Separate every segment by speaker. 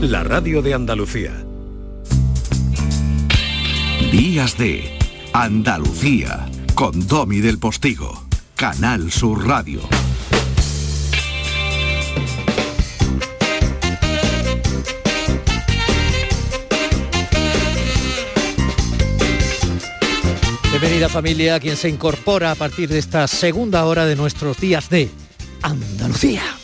Speaker 1: la radio de Andalucía.
Speaker 2: Días de Andalucía con Domi del Postigo, Canal Sur Radio.
Speaker 3: Bienvenida familia, quien se incorpora a partir de esta segunda hora de nuestros días de Andalucía.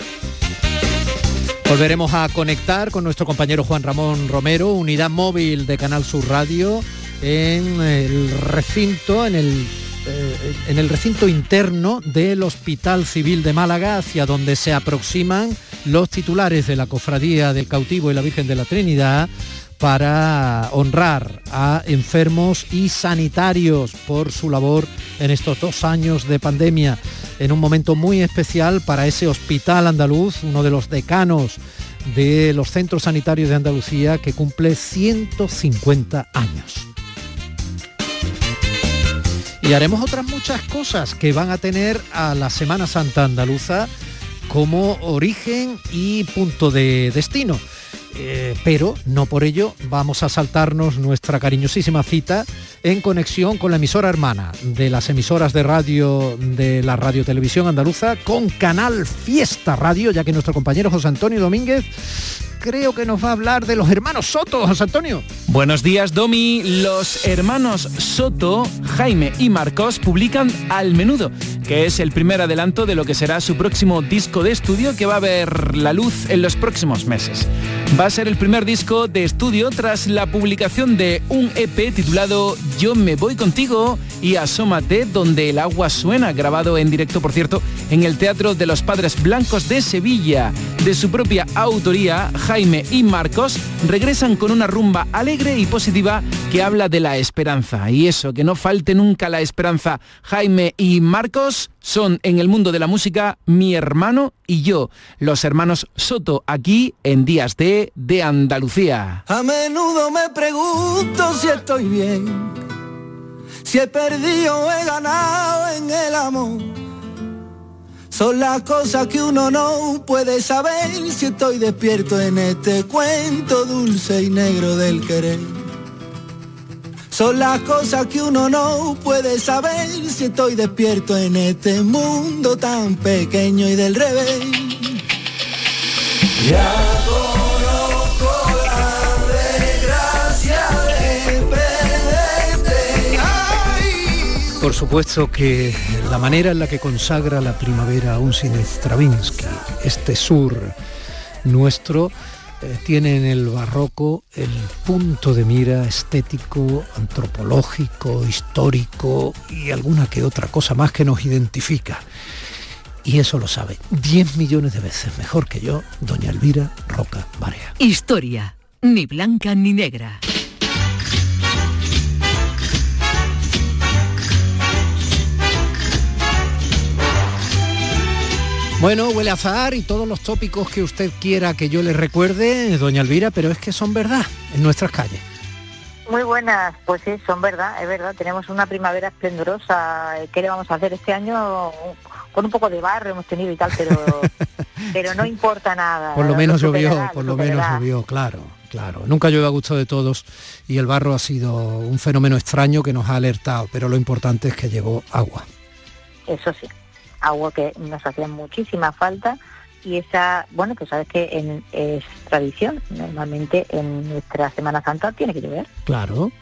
Speaker 3: Volveremos a conectar con nuestro compañero Juan Ramón Romero, unidad móvil de Canal Sur Radio, en el recinto, en el, eh, en el recinto interno del Hospital Civil de Málaga, hacia donde se aproximan los titulares de la Cofradía del Cautivo y la Virgen de la Trinidad para honrar a enfermos y sanitarios por su labor en estos dos años de pandemia, en un momento muy especial para ese hospital andaluz, uno de los decanos de los centros sanitarios de Andalucía que cumple 150 años. Y haremos otras muchas cosas que van a tener a la Semana Santa andaluza como origen y punto de destino. Eh, pero no por ello vamos a saltarnos nuestra cariñosísima cita en conexión con la emisora hermana de las emisoras de radio de la Radio Televisión Andaluza con Canal Fiesta Radio, ya que nuestro compañero José Antonio Domínguez creo que nos va a hablar de los hermanos Soto, José Antonio.
Speaker 4: Buenos días, Domi. Los hermanos Soto, Jaime y Marcos publican Al Menudo, que es el primer adelanto de lo que será su próximo disco de estudio que va a ver la luz en los próximos meses. Va a ser el primer disco de estudio tras la publicación de un EP titulado Yo me voy contigo y Asómate, donde el agua suena, grabado en directo, por cierto, en el Teatro de los Padres Blancos de Sevilla. De su propia autoría, Jaime y Marcos regresan con una rumba alegre y positiva que habla de la esperanza. Y eso, que no falte nunca la esperanza. Jaime y Marcos son en el mundo de la música mi hermano y yo, los hermanos Soto, aquí en Días de, de Andalucía.
Speaker 5: A menudo me pregunto si estoy bien si he perdido o he ganado en el amor. Son las cosas que uno no puede saber si estoy despierto en este cuento dulce y negro del querer. Son las cosas que uno no puede saber si estoy despierto en este mundo tan pequeño y del revés.
Speaker 3: Por supuesto que la manera en la que consagra la primavera un sin Stravinsky, este sur nuestro, eh, tiene en el barroco el punto de mira estético, antropológico, histórico y alguna que otra cosa más que nos identifica. Y eso lo sabe 10 millones de veces mejor que yo, doña Elvira Roca Barea.
Speaker 6: Historia, ni blanca ni negra.
Speaker 3: Bueno, huele a azahar y todos los tópicos que usted quiera que yo le recuerde, doña Elvira, pero es que son verdad en nuestras calles.
Speaker 7: Muy buenas, pues sí, son verdad, es verdad. Tenemos una primavera esplendorosa. ¿Qué le vamos a hacer este año? Con un poco de barro hemos tenido y tal, pero pero no importa nada.
Speaker 3: Por lo menos llovió, por lo menos llovió, claro, claro. Nunca llueve a gusto de todos y el barro ha sido un fenómeno extraño que nos ha alertado, pero lo importante es que llegó agua.
Speaker 7: Eso sí agua que nos hacía muchísima falta y esa, bueno, pues sabes que en, es tradición, normalmente en nuestra Semana Santa tiene que llover.
Speaker 3: Claro.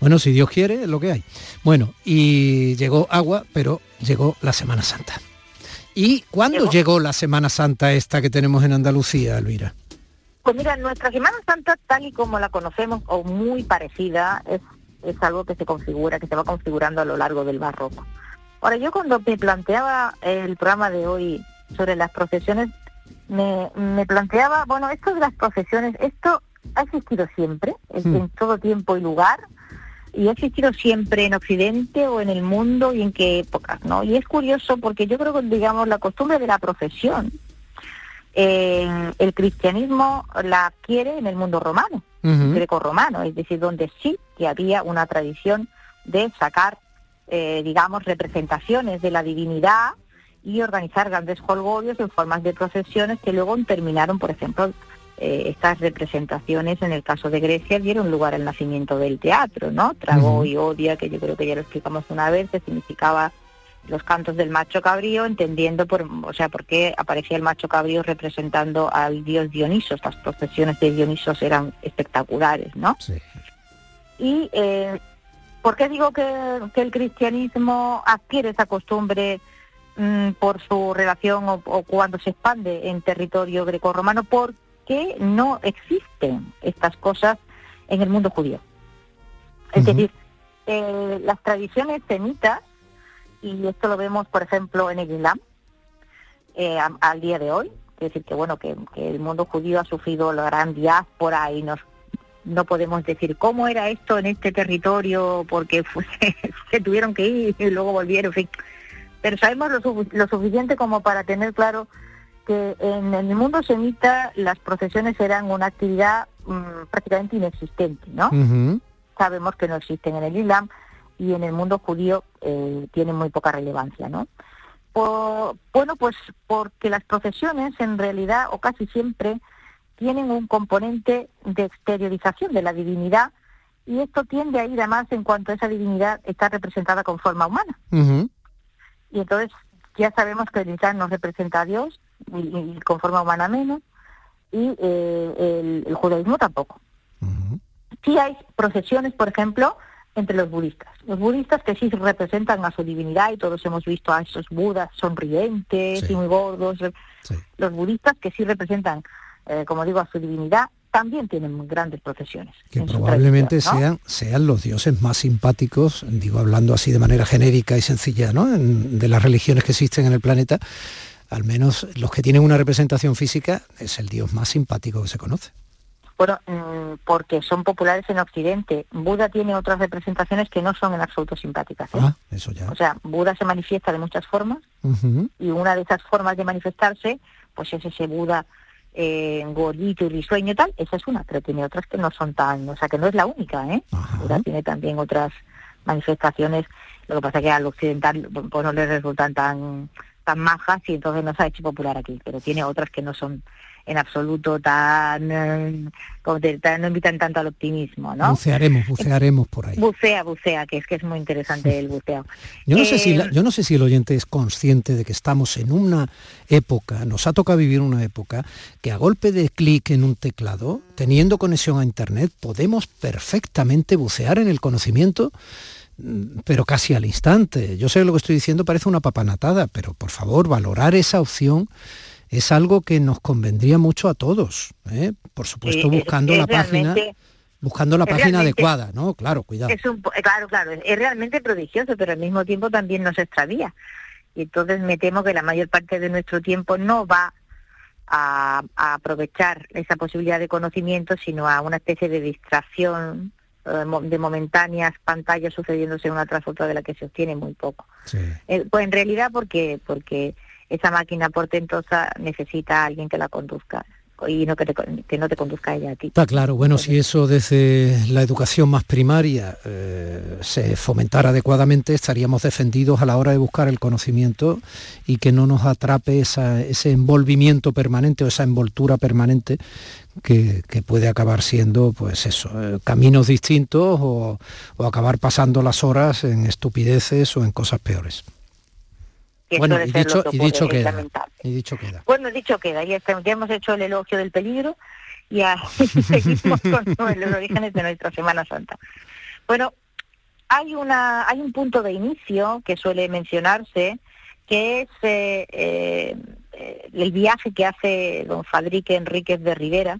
Speaker 3: Bueno, si Dios quiere, es lo que hay. Bueno, y llegó agua, pero llegó la Semana Santa. ¿Y cuándo llegó, la Semana Santa esta que tenemos en Andalucía, Elvira?
Speaker 7: Pues mira, nuestra Semana Santa, tal y como la conocemos, o muy parecida, es, es algo que se configura, que se va configurando a lo largo del barroco. Ahora, yo cuando me planteaba el programa de hoy sobre las profesiones, me, planteaba, bueno, esto de las profesiones, esto ha existido siempre, hmm. en todo tiempo y lugar, y ha existido siempre en Occidente o en el mundo y en qué épocas, ¿no? Y es curioso porque yo creo que, digamos, la costumbre de la profesión, eh, el cristianismo la adquiere en el mundo romano, greco-romano, es decir, donde sí que había una tradición de sacar eh, digamos, representaciones de la divinidad y organizar grandes holgorios en formas de procesiones que luego terminaron, por ejemplo, eh, estas representaciones, en el caso de Grecia, dieron lugar al nacimiento del teatro, ¿no? Trago y odia, que yo creo que ya lo explicamos una vez, que significaba los cantos del macho cabrío, entendiendo por, o sea, por qué aparecía el macho cabrío representando al dios Dioniso. Estas procesiones de Dionisos eran espectaculares, ¿no? Sí. Y eh, ¿por qué digo que, el cristianismo adquiere esa costumbre mm, por su relación o, cuando se expande en territorio grecorromano? Porque no existen estas cosas en el mundo judío. Es decir, eh, las tradiciones semitas y esto lo vemos, por ejemplo, en el Islam, eh, al día de hoy. Es decir, que bueno, que, el mundo judío ha sufrido la gran diáspora y nos no podemos decir cómo era esto en este territorio porque se tuvieron que ir y luego volvieron, en fin. Pero sabemos lo, suficiente como para tener claro que en el mundo semita las procesiones eran una actividad mm, prácticamente inexistente, ¿no? Sabemos que no existen en el Islam, y en el mundo judío eh, tienen muy poca relevancia, ¿no? bueno, pues porque las procesiones en realidad o casi siempre tienen un componente de exteriorización de la divinidad y esto tiende a ir a más en cuanto esa divinidad está representada con forma humana. Y entonces ya sabemos que el Islam no representa a Dios y, con forma humana menos y eh, el, judaísmo tampoco. Sí hay procesiones, por ejemplo, entre los budistas. Los budistas que sí representan a su divinidad y todos hemos visto a esos budas sonrientes y muy gordos. Los budistas que sí representan, eh, como digo, a su divinidad también tienen grandes procesiones.
Speaker 3: Que probablemente sean, sean los dioses más simpáticos, digo hablando así de manera genérica y sencilla, ¿no? de las religiones que existen en el planeta, al menos los que tienen una representación física, es el dios más simpático que se conoce.
Speaker 7: Bueno, mm, porque son populares en Occidente. Buda tiene otras representaciones que no son en absoluto simpáticas. ¿eh?
Speaker 3: Ah, eso ya.
Speaker 7: O sea, Buda se manifiesta de muchas formas y una de esas formas de manifestarse, pues es ese Buda eh, gordito y risueño y tal, esa es una, pero tiene otras que no son tan, o sea, que no es la única, ¿eh? Tiene también otras manifestaciones, lo que pasa es que al occidental pues no le resultan tan tan majas y entonces no se ha hecho popular aquí, pero tiene otras que no son en absoluto tan, eh, como no invitan tanto al optimismo, ¿no?
Speaker 3: Bucearemos, bucearemos por ahí.
Speaker 7: Bucea, bucea, que es que es muy interesante el buceo.
Speaker 3: Yo no, sé si eh, yo no sé si el oyente es consciente de que estamos en una época, nos ha tocado vivir una época, que a golpe de clic en un teclado, teniendo conexión a Internet, podemos perfectamente bucear en el conocimiento mm, pero casi al instante. Yo sé lo que estoy diciendo, parece una papanatada, pero por favor, valorar esa opción es algo que nos convendría mucho a todos, ¿eh? por supuesto buscando la página buscando la página adecuada, ¿no? Claro, cuidado.
Speaker 7: Es un, claro, claro, es realmente prodigioso, pero al mismo tiempo también nos extravía. Y entonces me temo que la mayor parte de nuestro tiempo no va a, aprovechar esa posibilidad de conocimiento, sino a una especie de distracción eh, de momentáneas pantallas sucediéndose una tras otra de la que se obtiene muy poco. Eh, pues en realidad porque porque esa máquina portentosa necesita a alguien que la conduzca y no que, que, no te conduzca ella a ti.
Speaker 3: Está claro, bueno, si eso desde la educación más primaria eh, se fomentara adecuadamente, estaríamos defendidos a la hora de buscar el conocimiento y que no nos atrape ese envolvimiento permanente o esa envoltura permanente que, puede acabar siendo, pues eso, eh, caminos distintos o acabar pasando las horas en estupideces o en cosas peores
Speaker 7: bueno, y dicho,
Speaker 3: y dicho queda, y dicho queda.
Speaker 7: Bueno, dicho queda, ya, ya hemos hecho el elogio del peligro y seguimos con los orígenes de nuestra Semana Santa. Bueno, hay una hay un punto de inicio que suele mencionarse que es eh, eh, el viaje que hace don Fadrique Enríquez de Rivera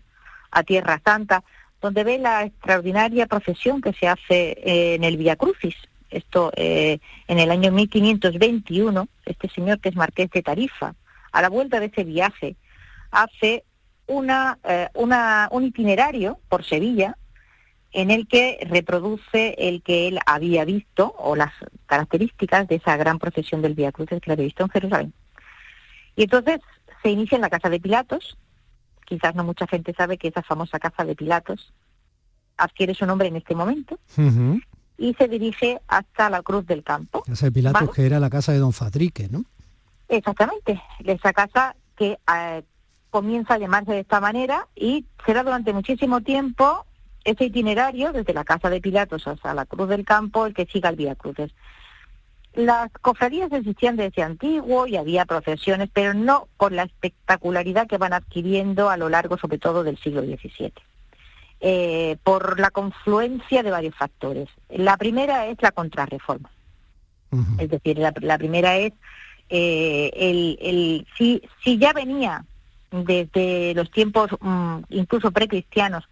Speaker 7: a Tierra Santa, donde ve la extraordinaria procesión que se hace en el Via Crucis, esto eh, en el año 1521, este señor que es marqués de Tarifa, a la vuelta de ese viaje, hace una, eh, una, un itinerario por Sevilla en el que reproduce el que él había visto o las características de esa gran procesión del Vía Cruces que había visto en Jerusalén. Y entonces se inicia en la casa de Pilatos, quizás no mucha gente sabe que esa famosa casa de Pilatos adquiere su nombre en este momento, y se dirige hasta la Cruz del Campo.
Speaker 3: Ese Pilatos que era la casa de Don Fadrique, ¿no?
Speaker 7: Exactamente, esa casa que eh, comienza a llamarse de esta manera y será durante muchísimo tiempo ese itinerario desde la Casa de Pilatos hasta la Cruz del Campo el que siga el Vía Cruces. Las cofradías existían desde antiguo y había procesiones, pero no con la espectacularidad que van adquiriendo a lo largo, sobre todo, del siglo XVII. Eh, por la confluencia de varios factores. La primera es la contrarreforma. Es decir, la, primera es eh, el, el si, si ya venía desde los tiempos mm, incluso precristianos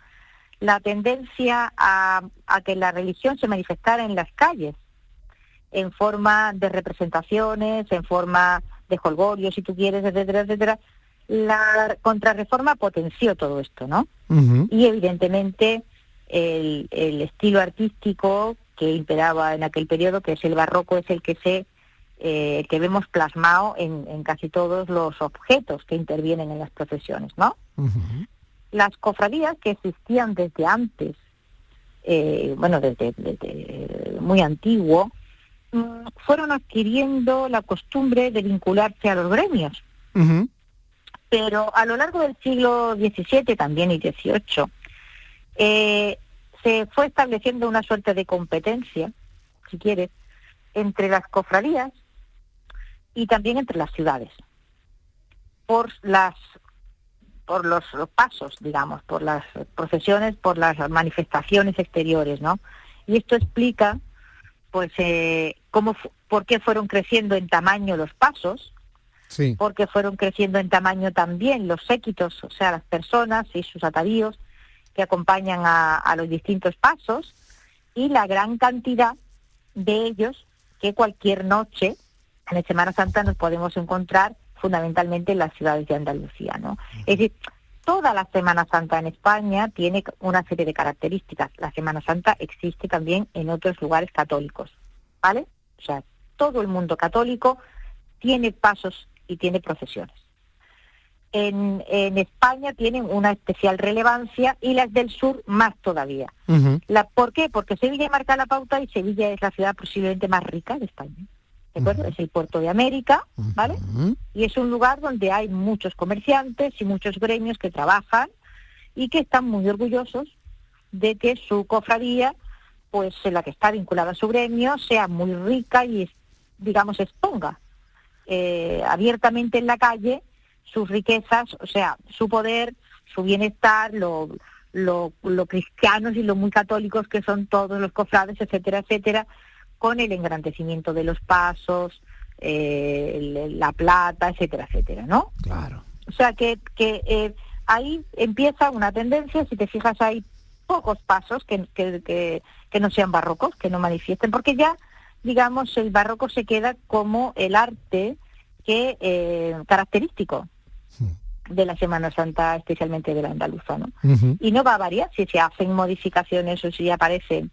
Speaker 7: la tendencia a, a que la religión se manifestara en las calles en forma de representaciones, en forma de jolgorios, si tú quieres, etcétera, etcétera, la contrarreforma potenció todo esto, ¿no? Y evidentemente el, el, estilo artístico que imperaba en aquel periodo, que es el barroco, es el que se eh, que vemos plasmado en, en, casi todos los objetos que intervienen en las procesiones, ¿no? Las cofradías que existían desde antes, eh, bueno, desde, desde muy antiguo, Mm, fueron adquiriendo la costumbre de vincularse a los gremios. Pero a lo largo del siglo XVII también y XVIII eh, se fue estableciendo una suerte de competencia, si quieres, entre las cofradías y también entre las ciudades por los, pasos, digamos, por las procesiones, por las manifestaciones exteriores, ¿no? Y esto explica pues eh, cómo, por qué fueron creciendo en tamaño los pasos, sí. porque fueron creciendo en tamaño también los séquitos, o sea, las personas y sus atavíos que acompañan a, a los distintos pasos, y la gran cantidad de ellos que cualquier noche en la Semana Santa nos podemos encontrar fundamentalmente en las ciudades de Andalucía, ¿no? Es decir, toda la Semana Santa en España tiene una serie de características. La Semana Santa existe también en otros lugares católicos, ¿vale? O sea, todo el mundo católico tiene pasos y tiene procesiones. En, España tienen una especial relevancia y las del sur más todavía. la, ¿Por qué? Porque Sevilla marca la pauta y Sevilla es la ciudad posiblemente más rica de España. ¿de acuerdo? Es el puerto de América, ¿vale? Y es un lugar donde hay muchos comerciantes y muchos gremios que trabajan y que están muy orgullosos de que su cofradía, pues en la que está vinculada a su gremio, sea muy rica y, digamos, exponga eh, abiertamente en la calle sus riquezas, o sea, su poder, su bienestar, lo, lo, lo cristianos y lo muy católicos que son todos los cofrades, etcétera, etcétera, con el engrandecimiento de los pasos, eh, la plata, etcétera, etcétera, ¿no?
Speaker 3: Claro.
Speaker 7: O sea que, que eh, ahí empieza una tendencia, si te fijas hay pocos pasos que, que, que, no sean barrocos, que no manifiesten, porque ya, digamos, el barroco se queda como el arte que eh, característico hmm. de la Semana Santa, especialmente de la andaluza, ¿no? Y no va a variar si se hacen modificaciones o si aparecen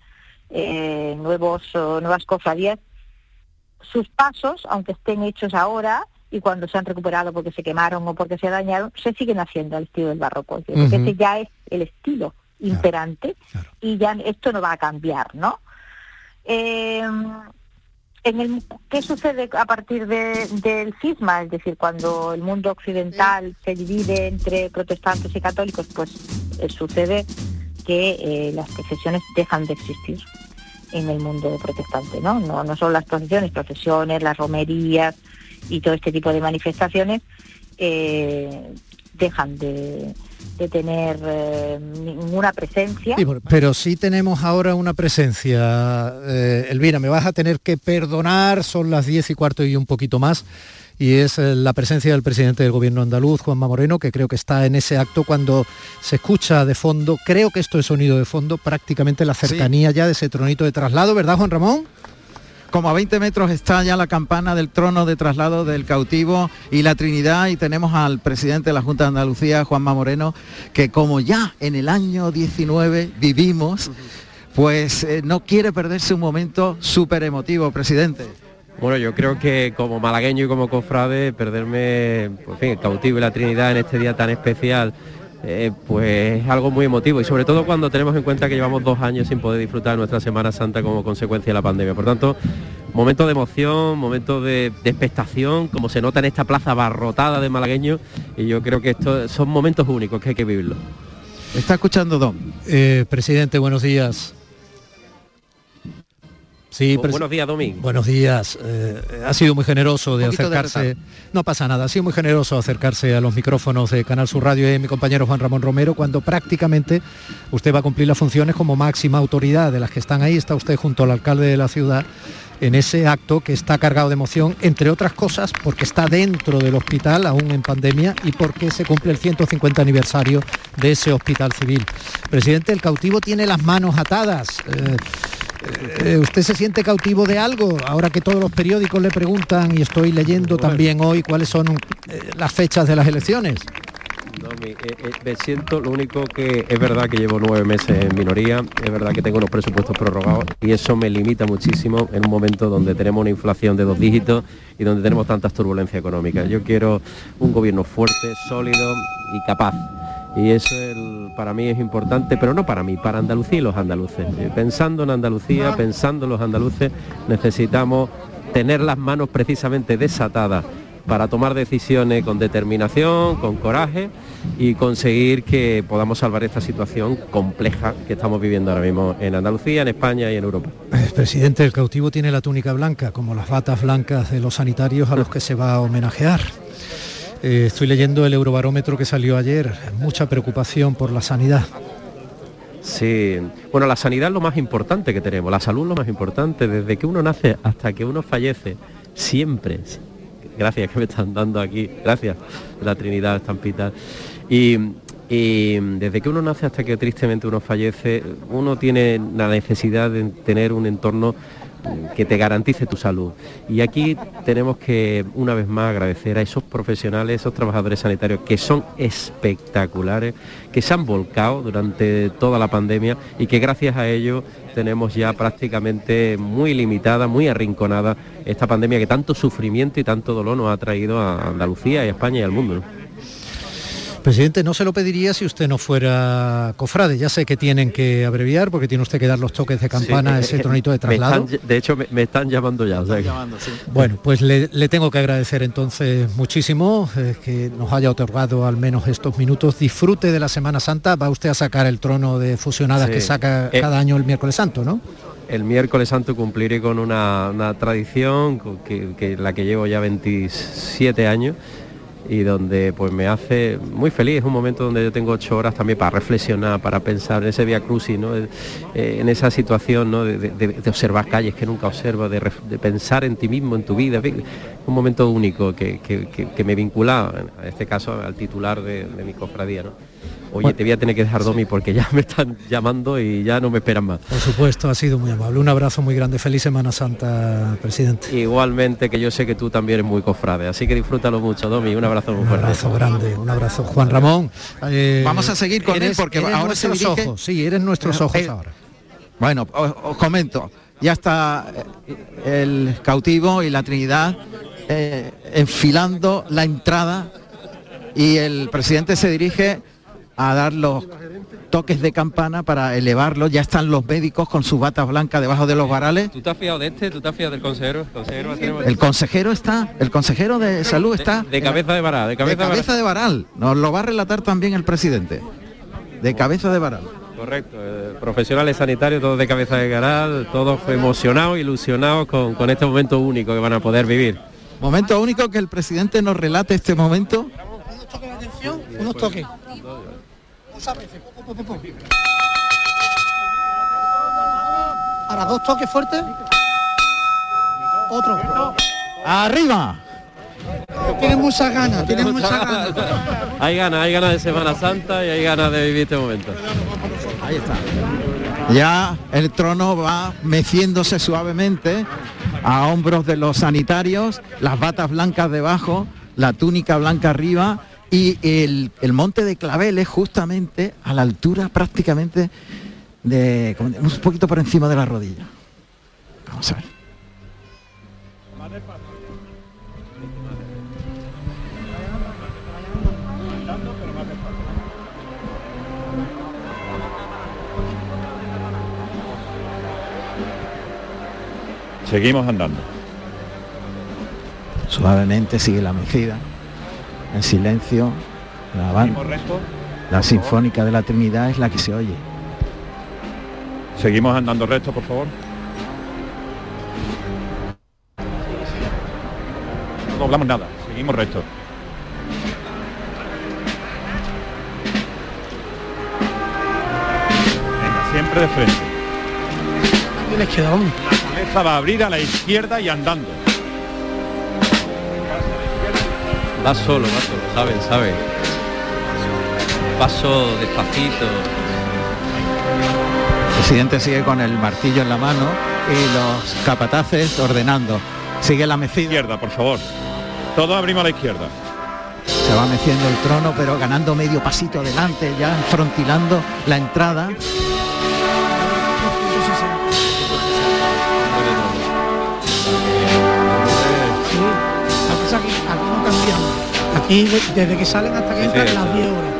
Speaker 7: eh, nuevos nuevas cofradías, sus pasos, aunque estén hechos ahora y cuando se han recuperado porque se quemaron o porque se dañaron, se siguen haciendo al estilo del barroco. ese ya es el estilo imperante y ya esto no va a cambiar, ¿no? Eh, en el, ¿Qué sucede a partir del cisma? Es decir, cuando el mundo occidental se divide entre protestantes y católicos, pues eh, sucede que eh, las procesiones dejan de existir en el mundo protestante, ¿no? No, no solo las procesiones, procesiones, las romerías y todo este tipo de manifestaciones eh, dejan de, tener eh, ninguna presencia.
Speaker 3: pero sí tenemos ahora una presencia. Elvira, me vas a tener que perdonar, son las diez y cuarto y un poquito más y es eh, la presencia del presidente del gobierno andaluz, Juanma Moreno, que creo que está en ese acto cuando se escucha de fondo, creo que esto es sonido de fondo, prácticamente la cercanía ya de ese tronito de traslado, ¿verdad Juan Ramón?
Speaker 1: Como a 20 metros está ya la campana del trono de traslado del cautivo y la Trinidad y tenemos al presidente de la Junta de Andalucía, Juanma Moreno, que como ya en el año 19 vivimos, pues eh, no quiere perderse un momento súper emotivo, presidente.
Speaker 8: Bueno, yo creo que como malagueño y como cofrade, perderme pues, el cautivo y la Trinidad en este día tan especial, eh, pues es algo muy emotivo y sobre todo cuando tenemos en cuenta que llevamos dos años sin poder disfrutar nuestra Semana Santa como consecuencia de la pandemia. Por tanto, momento de emoción, momento de, de, expectación, como se nota en esta plaza abarrotada de malagueños, y yo creo que estos son momentos únicos que hay que vivirlos.
Speaker 1: Está escuchando Don.
Speaker 3: Eh, presidente, buenos días.
Speaker 8: Sí, buenos días, Domingo.
Speaker 3: Buenos días. Eh, ha sido muy generoso de acercarse. no pasa nada, ha sido muy generoso acercarse a los micrófonos de Canal Sur Radio y mi compañero Juan Ramón Romero cuando prácticamente usted va a cumplir las funciones como máxima autoridad de las que están ahí. Está usted junto al alcalde de la ciudad en ese acto que está cargado de emoción, entre otras cosas porque está dentro del hospital, aún en pandemia, y porque se cumple el 150 aniversario de ese hospital civil. Presidente, el cautivo tiene las manos atadas. Eh, eh, ¿Usted se siente cautivo de algo? Ahora que todos los periódicos le preguntan y estoy leyendo también hoy cuáles son eh, las fechas de las elecciones.
Speaker 8: No, me, me, siento, lo único que es verdad que llevo nueve meses en minoría, es verdad que tengo unos presupuestos prorrogados y eso me limita muchísimo en un momento donde tenemos una inflación de dos dígitos y donde tenemos tantas turbulencias económicas. Yo quiero un gobierno fuerte, sólido y capaz y eso para mí es importante, pero no para mí, para Andalucía y los andaluces. Eh, pensando en Andalucía, pensando en los andaluces, necesitamos tener las manos precisamente desatadas para tomar decisiones con determinación, con coraje y conseguir que podamos salvar esta situación compleja que estamos viviendo ahora mismo en Andalucía, en España y en Europa.
Speaker 3: Eh, presidente, el cautivo tiene la túnica blanca, como las batas blancas de los sanitarios a los que se va a homenajear. Eh, estoy leyendo el eurobarómetro que salió ayer, mucha preocupación por la sanidad.
Speaker 8: Sí, bueno, la sanidad es lo más importante que tenemos, la salud es lo más importante, desde que uno nace hasta que uno fallece, siempre. Gracias que me están dando aquí, gracias, la Trinidad Estampita. Y, y desde que uno nace hasta que tristemente uno fallece, uno tiene la necesidad de tener un entorno que te garantice tu salud. Y aquí tenemos que, una vez más, agradecer a esos profesionales, esos trabajadores sanitarios que son espectaculares, que se han volcado durante toda la pandemia y que gracias a ello tenemos ya prácticamente muy limitada, muy arrinconada esta pandemia que tanto sufrimiento y tanto dolor nos ha traído a Andalucía y a España y al mundo.
Speaker 3: Presidente, no se lo pediría si usted no fuera cofrade. Ya sé que tienen que abreviar porque tiene usted que dar los toques de campana, ese tronito de traslado.
Speaker 8: de hecho, me, están llamando ya.
Speaker 3: Bueno, pues le, tengo que agradecer entonces muchísimo eh, que nos haya otorgado al menos estos minutos. Disfrute de la Semana Santa. Va usted a sacar el trono de fusionadas que saca eh, cada año el miércoles santo, ¿no?
Speaker 8: el miércoles santo cumpliré con una, tradición que, que, la que llevo ya 27 años y donde pues me hace muy feliz. Es un momento donde yo tengo ocho horas también para reflexionar, para pensar en ese via crucis, ¿no? Eh, en esa situación ¿no? de, observar calles que nunca observo, de, pensar en ti mismo, en tu vida. Un momento único que, me vincula, en este caso, al titular de, mi cofradía. ¿no? Oye, te voy a tener que dejar Domi porque ya me están llamando y ya no me esperan más.
Speaker 3: Por supuesto, ha sido muy amable. Un abrazo muy grande. Feliz Semana Santa, presidente.
Speaker 8: Igualmente, que yo sé que tú también eres muy cofrade, así que disfrútalo mucho, Domi. Un abrazo muy fuerte.
Speaker 3: Un abrazo grande, un abrazo. Juan Ramón.
Speaker 1: Eh, Vamos a seguir con él porque ahora se dirige...
Speaker 3: ojos. Sí, eres nuestros ojos eh, ahora.
Speaker 1: Bueno, os, comento. Ya está eh, el cautivo y la Trinidad enfilando la entrada y el presidente se dirige a dar los toques de campana para elevarlo. Ya están los médicos con sus batas blancas debajo de los varales.
Speaker 8: ¿Tú te has fiado de este? ¿Tú te has fiado del consejero?
Speaker 1: El consejero, está, el consejero de salud está...
Speaker 8: De, cabeza de varal.
Speaker 1: De cabeza, de, varal. Nos lo va a relatar también el presidente. De cabeza de varal.
Speaker 8: Correcto, eh, profesionales sanitarios, todos de cabeza de varal, todos emocionados, ilusionados con, con este momento único que van a poder vivir.
Speaker 1: Momento único que el presidente nos relate este momento.
Speaker 3: Unos toques de atención, unos toques. Ahora dos toques fuertes. Otro.
Speaker 1: Arriba.
Speaker 3: Tienen muchas ganas, tienen muchas ganas.
Speaker 8: hay ganas, hay ganas de Semana Santa y hay ganas de vivir este momento.
Speaker 1: Ahí está. Ya el trono va meciéndose suavemente a hombros de los sanitarios, las batas blancas debajo, la túnica blanca arriba y el, monte de Claveles justamente a la altura prácticamente de un poquito por encima de la rodilla. Vamos a ver.
Speaker 9: Seguimos andando.
Speaker 1: Suavemente sigue la mecida, en silencio, la banda, la sinfónica de la Trinidad es la que se oye.
Speaker 9: Seguimos andando recto, por favor. No doblamos nada, seguimos recto. Venga, siempre de frente. La cabeza va a abrir a la izquierda y andando.
Speaker 8: Va solo, va solo, saben, saben. Paso despacito.
Speaker 1: El presidente sigue con el martillo en la mano y los capataces ordenando. Sigue la mecida.
Speaker 9: Izquierda, por favor. Todos abrimos a la izquierda.
Speaker 1: Se va meciendo el trono, pero ganando medio pasito adelante, ya frontilando la entrada.
Speaker 10: De- desde que salen hasta que
Speaker 9: Sí,
Speaker 10: entran
Speaker 9: sí,
Speaker 10: las
Speaker 9: eso.
Speaker 10: 10 horas.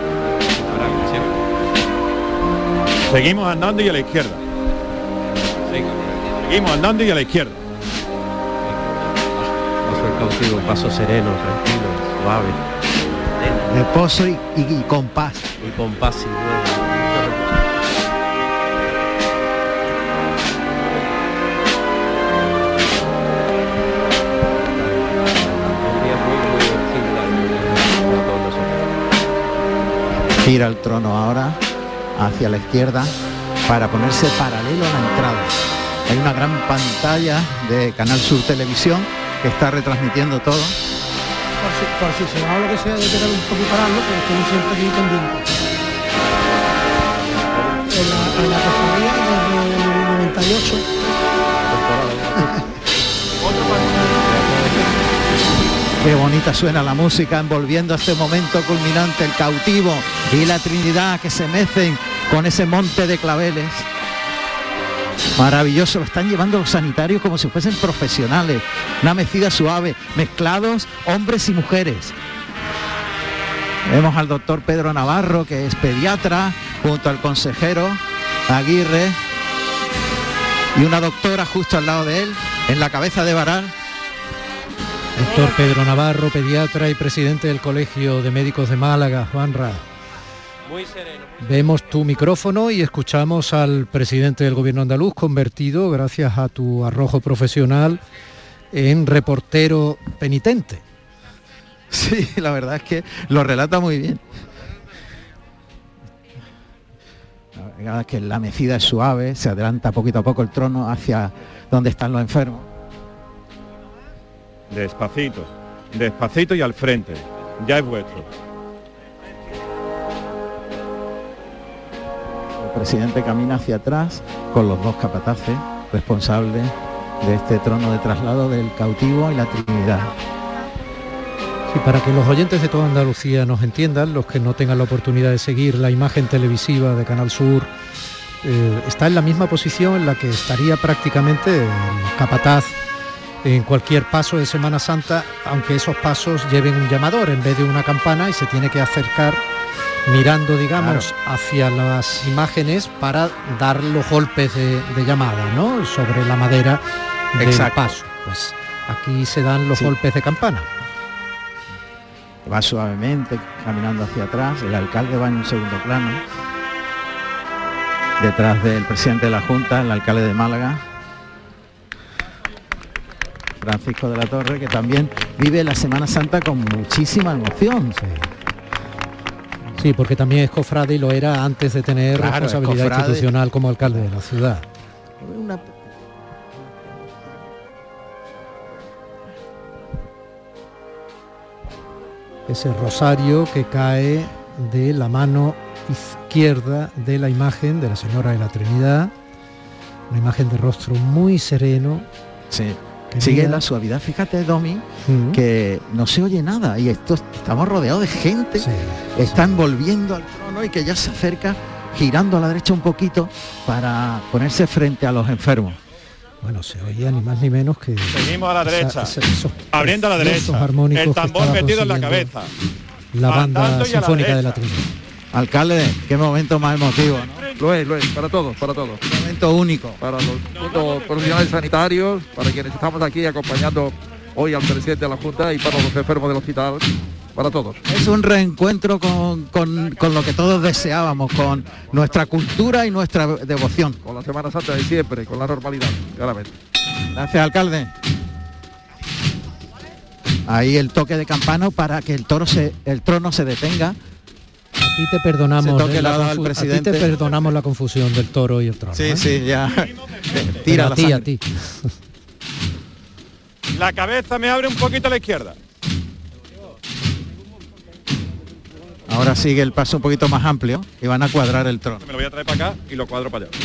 Speaker 9: Seguimos andando y a la izquierda. Seguimos andando y a la izquierda.
Speaker 8: Paso el cautivo, paso sereno, tranquilo, suave.
Speaker 1: Reposo y, y, y compás.
Speaker 8: Y compás sin duda.
Speaker 1: Gira el trono ahora hacia la izquierda para ponerse paralelo a la entrada. Hay una gran pantalla de Canal Sur Televisión que está retransmitiendo todo.
Speaker 10: Por si, por si se va lo que sea de quedar un poco pararlo, pero estamos siempre aquí pendientes. En la, en la desde el 98.
Speaker 1: Qué bonita suena la música envolviendo este momento culminante, el cautivo y la Trinidad que se mecen con ese monte de claveles. Maravilloso, lo están llevando los sanitarios como si fuesen profesionales. Una mecida suave, mezclados hombres y mujeres. Vemos al doctor Pedro Navarro, que es pediatra, junto al consejero Aguirre y una doctora justo al lado de él, en la cabeza de varal.
Speaker 3: Doctor Pedro Navarro, pediatra y presidente del Colegio de Médicos de Málaga, Juanra.
Speaker 8: Muy sereno.
Speaker 3: Vemos tu micrófono y escuchamos al presidente del gobierno andaluz convertido, gracias a tu arrojo profesional, en reportero penitente.
Speaker 1: Sí, la verdad es que lo relata muy bien. La verdad es que la mecida es suave, se adelanta poquito a poco el trono hacia donde están los enfermos.
Speaker 9: Despacito. Despacito y al frente. Ya es vuestro.
Speaker 1: El presidente camina hacia atrás con los dos capataces responsables de este trono de traslado del cautivo y la Trinidad.
Speaker 3: Sí, para que los oyentes de toda Andalucía nos entiendan, los que no tengan la oportunidad de seguir la imagen televisiva de Canal Sur, eh, está en la misma posición en la que estaría prácticamente el capataz en cualquier paso de Semana Santa, aunque esos pasos lleven un llamador en vez de una campana y se tiene que acercar mirando, digamos, hacia las imágenes para dar los golpes de, de llamada, ¿no? Sobre la madera del
Speaker 1: Exacto.
Speaker 3: paso. Pues aquí se dan los
Speaker 1: Sí.
Speaker 3: golpes de campana.
Speaker 1: Va suavemente caminando hacia atrás, el alcalde va en un segundo plano. Detrás del presidente de la Junta, el alcalde de Málaga, Francisco de la Torre, que también vive la Semana Santa con muchísima emoción.
Speaker 3: Sí, porque también es cofrade y lo era antes de tener
Speaker 1: Claro, es
Speaker 3: responsabilidad institucional como alcalde de la ciudad.
Speaker 1: Una-
Speaker 3: Ese rosario que cae de la mano izquierda de la imagen de la Señora de la Trinidad, una imagen de rostro muy sereno.
Speaker 1: Sí. Sigue la suavidad. Fíjate, Domi,
Speaker 3: Mm.
Speaker 1: que no se oye nada y esto estamos rodeados de gente.
Speaker 3: Sí,
Speaker 1: está envolviendo al trono y que ya se acerca girando a la derecha un poquito para ponerse frente a los enfermos.
Speaker 3: Bueno, se oía ni más ni menos que...
Speaker 9: Seguimos a la derecha.
Speaker 3: esa- esos
Speaker 9: Abriendo a la derecha. El tambor metido en la cabeza.
Speaker 3: La banda
Speaker 9: la
Speaker 3: sinfónica de la. Trinidad.
Speaker 1: Alcalde, qué momento más emotivo, ¿no?
Speaker 11: Lo es, lo es, para todos, para todos.
Speaker 1: Un momento único.
Speaker 11: Para los, los profesionales sanitarios, para quienes estamos aquí acompañando hoy al presidente de la Junta y para los enfermos del hospital, para todos.
Speaker 1: Es un reencuentro con, con- con lo que todos deseábamos, con nuestra cultura y nuestra devoción.
Speaker 11: Con la Semana Santa de siempre, con la normalidad, claramente.
Speaker 1: Gracias, alcalde. Ahí el toque de campana para que el toro se, el trono se detenga.
Speaker 3: Aquí te perdonamos, eh, la
Speaker 1: al
Speaker 3: confu- a ti
Speaker 1: presidente.
Speaker 3: te perdonamos la confusión del toro y el trono.
Speaker 1: Sí,
Speaker 3: ¿eh?
Speaker 1: sí, ya. Tira
Speaker 3: a
Speaker 1: la
Speaker 3: ti, a ti.
Speaker 9: La cabeza me abre un poquito a la izquierda.
Speaker 1: Ahora sigue el paso un poquito más amplio y van a cuadrar el trono.
Speaker 9: Me lo voy a traer para acá y lo cuadro para allá.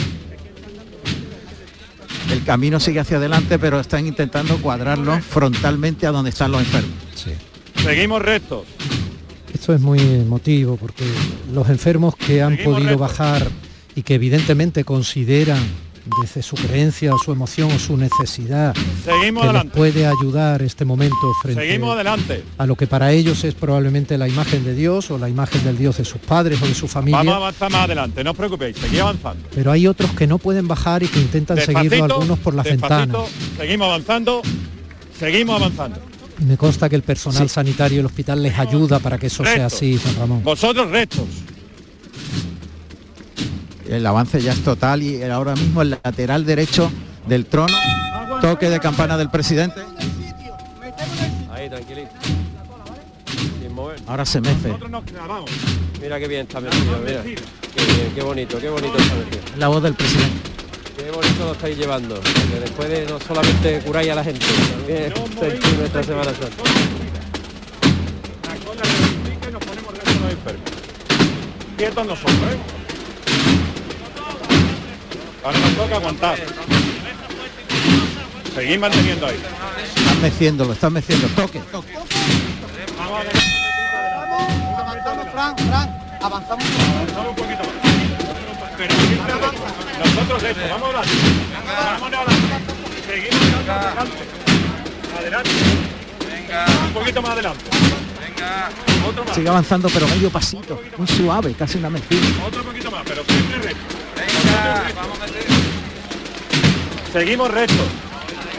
Speaker 1: El camino sigue hacia adelante, pero están intentando cuadrarlo frontalmente a donde están los enfermos.
Speaker 9: Seguimos rectos.
Speaker 3: Esto es muy emotivo porque los enfermos que han
Speaker 9: Seguimos
Speaker 3: podido bajar y que evidentemente consideran desde su creencia o su emoción o su necesidad
Speaker 9: Seguimos
Speaker 3: que les puede ayudar este momento frente
Speaker 9: Seguimos adelante.
Speaker 3: a lo que para ellos es probablemente la imagen de Dios o la imagen del Dios de sus padres o de su familia.
Speaker 9: Vamos a avanzar más adelante, no os preocupéis, seguid avanzando.
Speaker 3: Pero hay otros que no pueden bajar y que intentan seguirlo
Speaker 9: Despacito,
Speaker 3: algunos por las
Speaker 9: despacito,
Speaker 3: ventanas.
Speaker 9: Seguimos avanzando, seguimos avanzando.
Speaker 3: Y me consta que el personal sanitario del hospital les ayuda para que eso sea así, Juan Ramón.
Speaker 9: Vosotros rectos.
Speaker 1: El avance ya es total y ahora mismo el lateral derecho del trono, toque de campana del presidente.
Speaker 8: Ahí, tranquilito. Sin mover.
Speaker 1: Ahora se mece.
Speaker 9: Nosotros nos clavamos.
Speaker 8: Mira qué bien está metido, mira. Qué bien, qué bonito, qué bonito está metido.
Speaker 1: La voz del presidente.
Speaker 8: Bonito lo estáis llevando. Que después de no solamente curáis a la gente, también sentir nuestra Semana Santa.
Speaker 9: La cola rectifica y nos ponemos rectos los enfermos. Quietos nosotros, ¿eh? Ahora nos toca aguantar. Seguid manteniendo ahí.
Speaker 1: Están meciéndolo, están meciendo. Toque.
Speaker 9: Vamos adelante.
Speaker 10: Avanzamos, Fran, Fran, avanzamos.
Speaker 9: Avanzamos un poquito más. Pero siempre rectos. Nosotros rectos, vamos adelante. Vamos adelante. Seguimos adelante. Adelante. Venga. Un poquito más adelante. Venga. Otro más.
Speaker 1: Sigue avanzando, pero medio pasito. Un suave, casi una mezcla.
Speaker 9: Otro poquito más, pero siempre recto. Venga, vamos a meter. Seguimos rectos.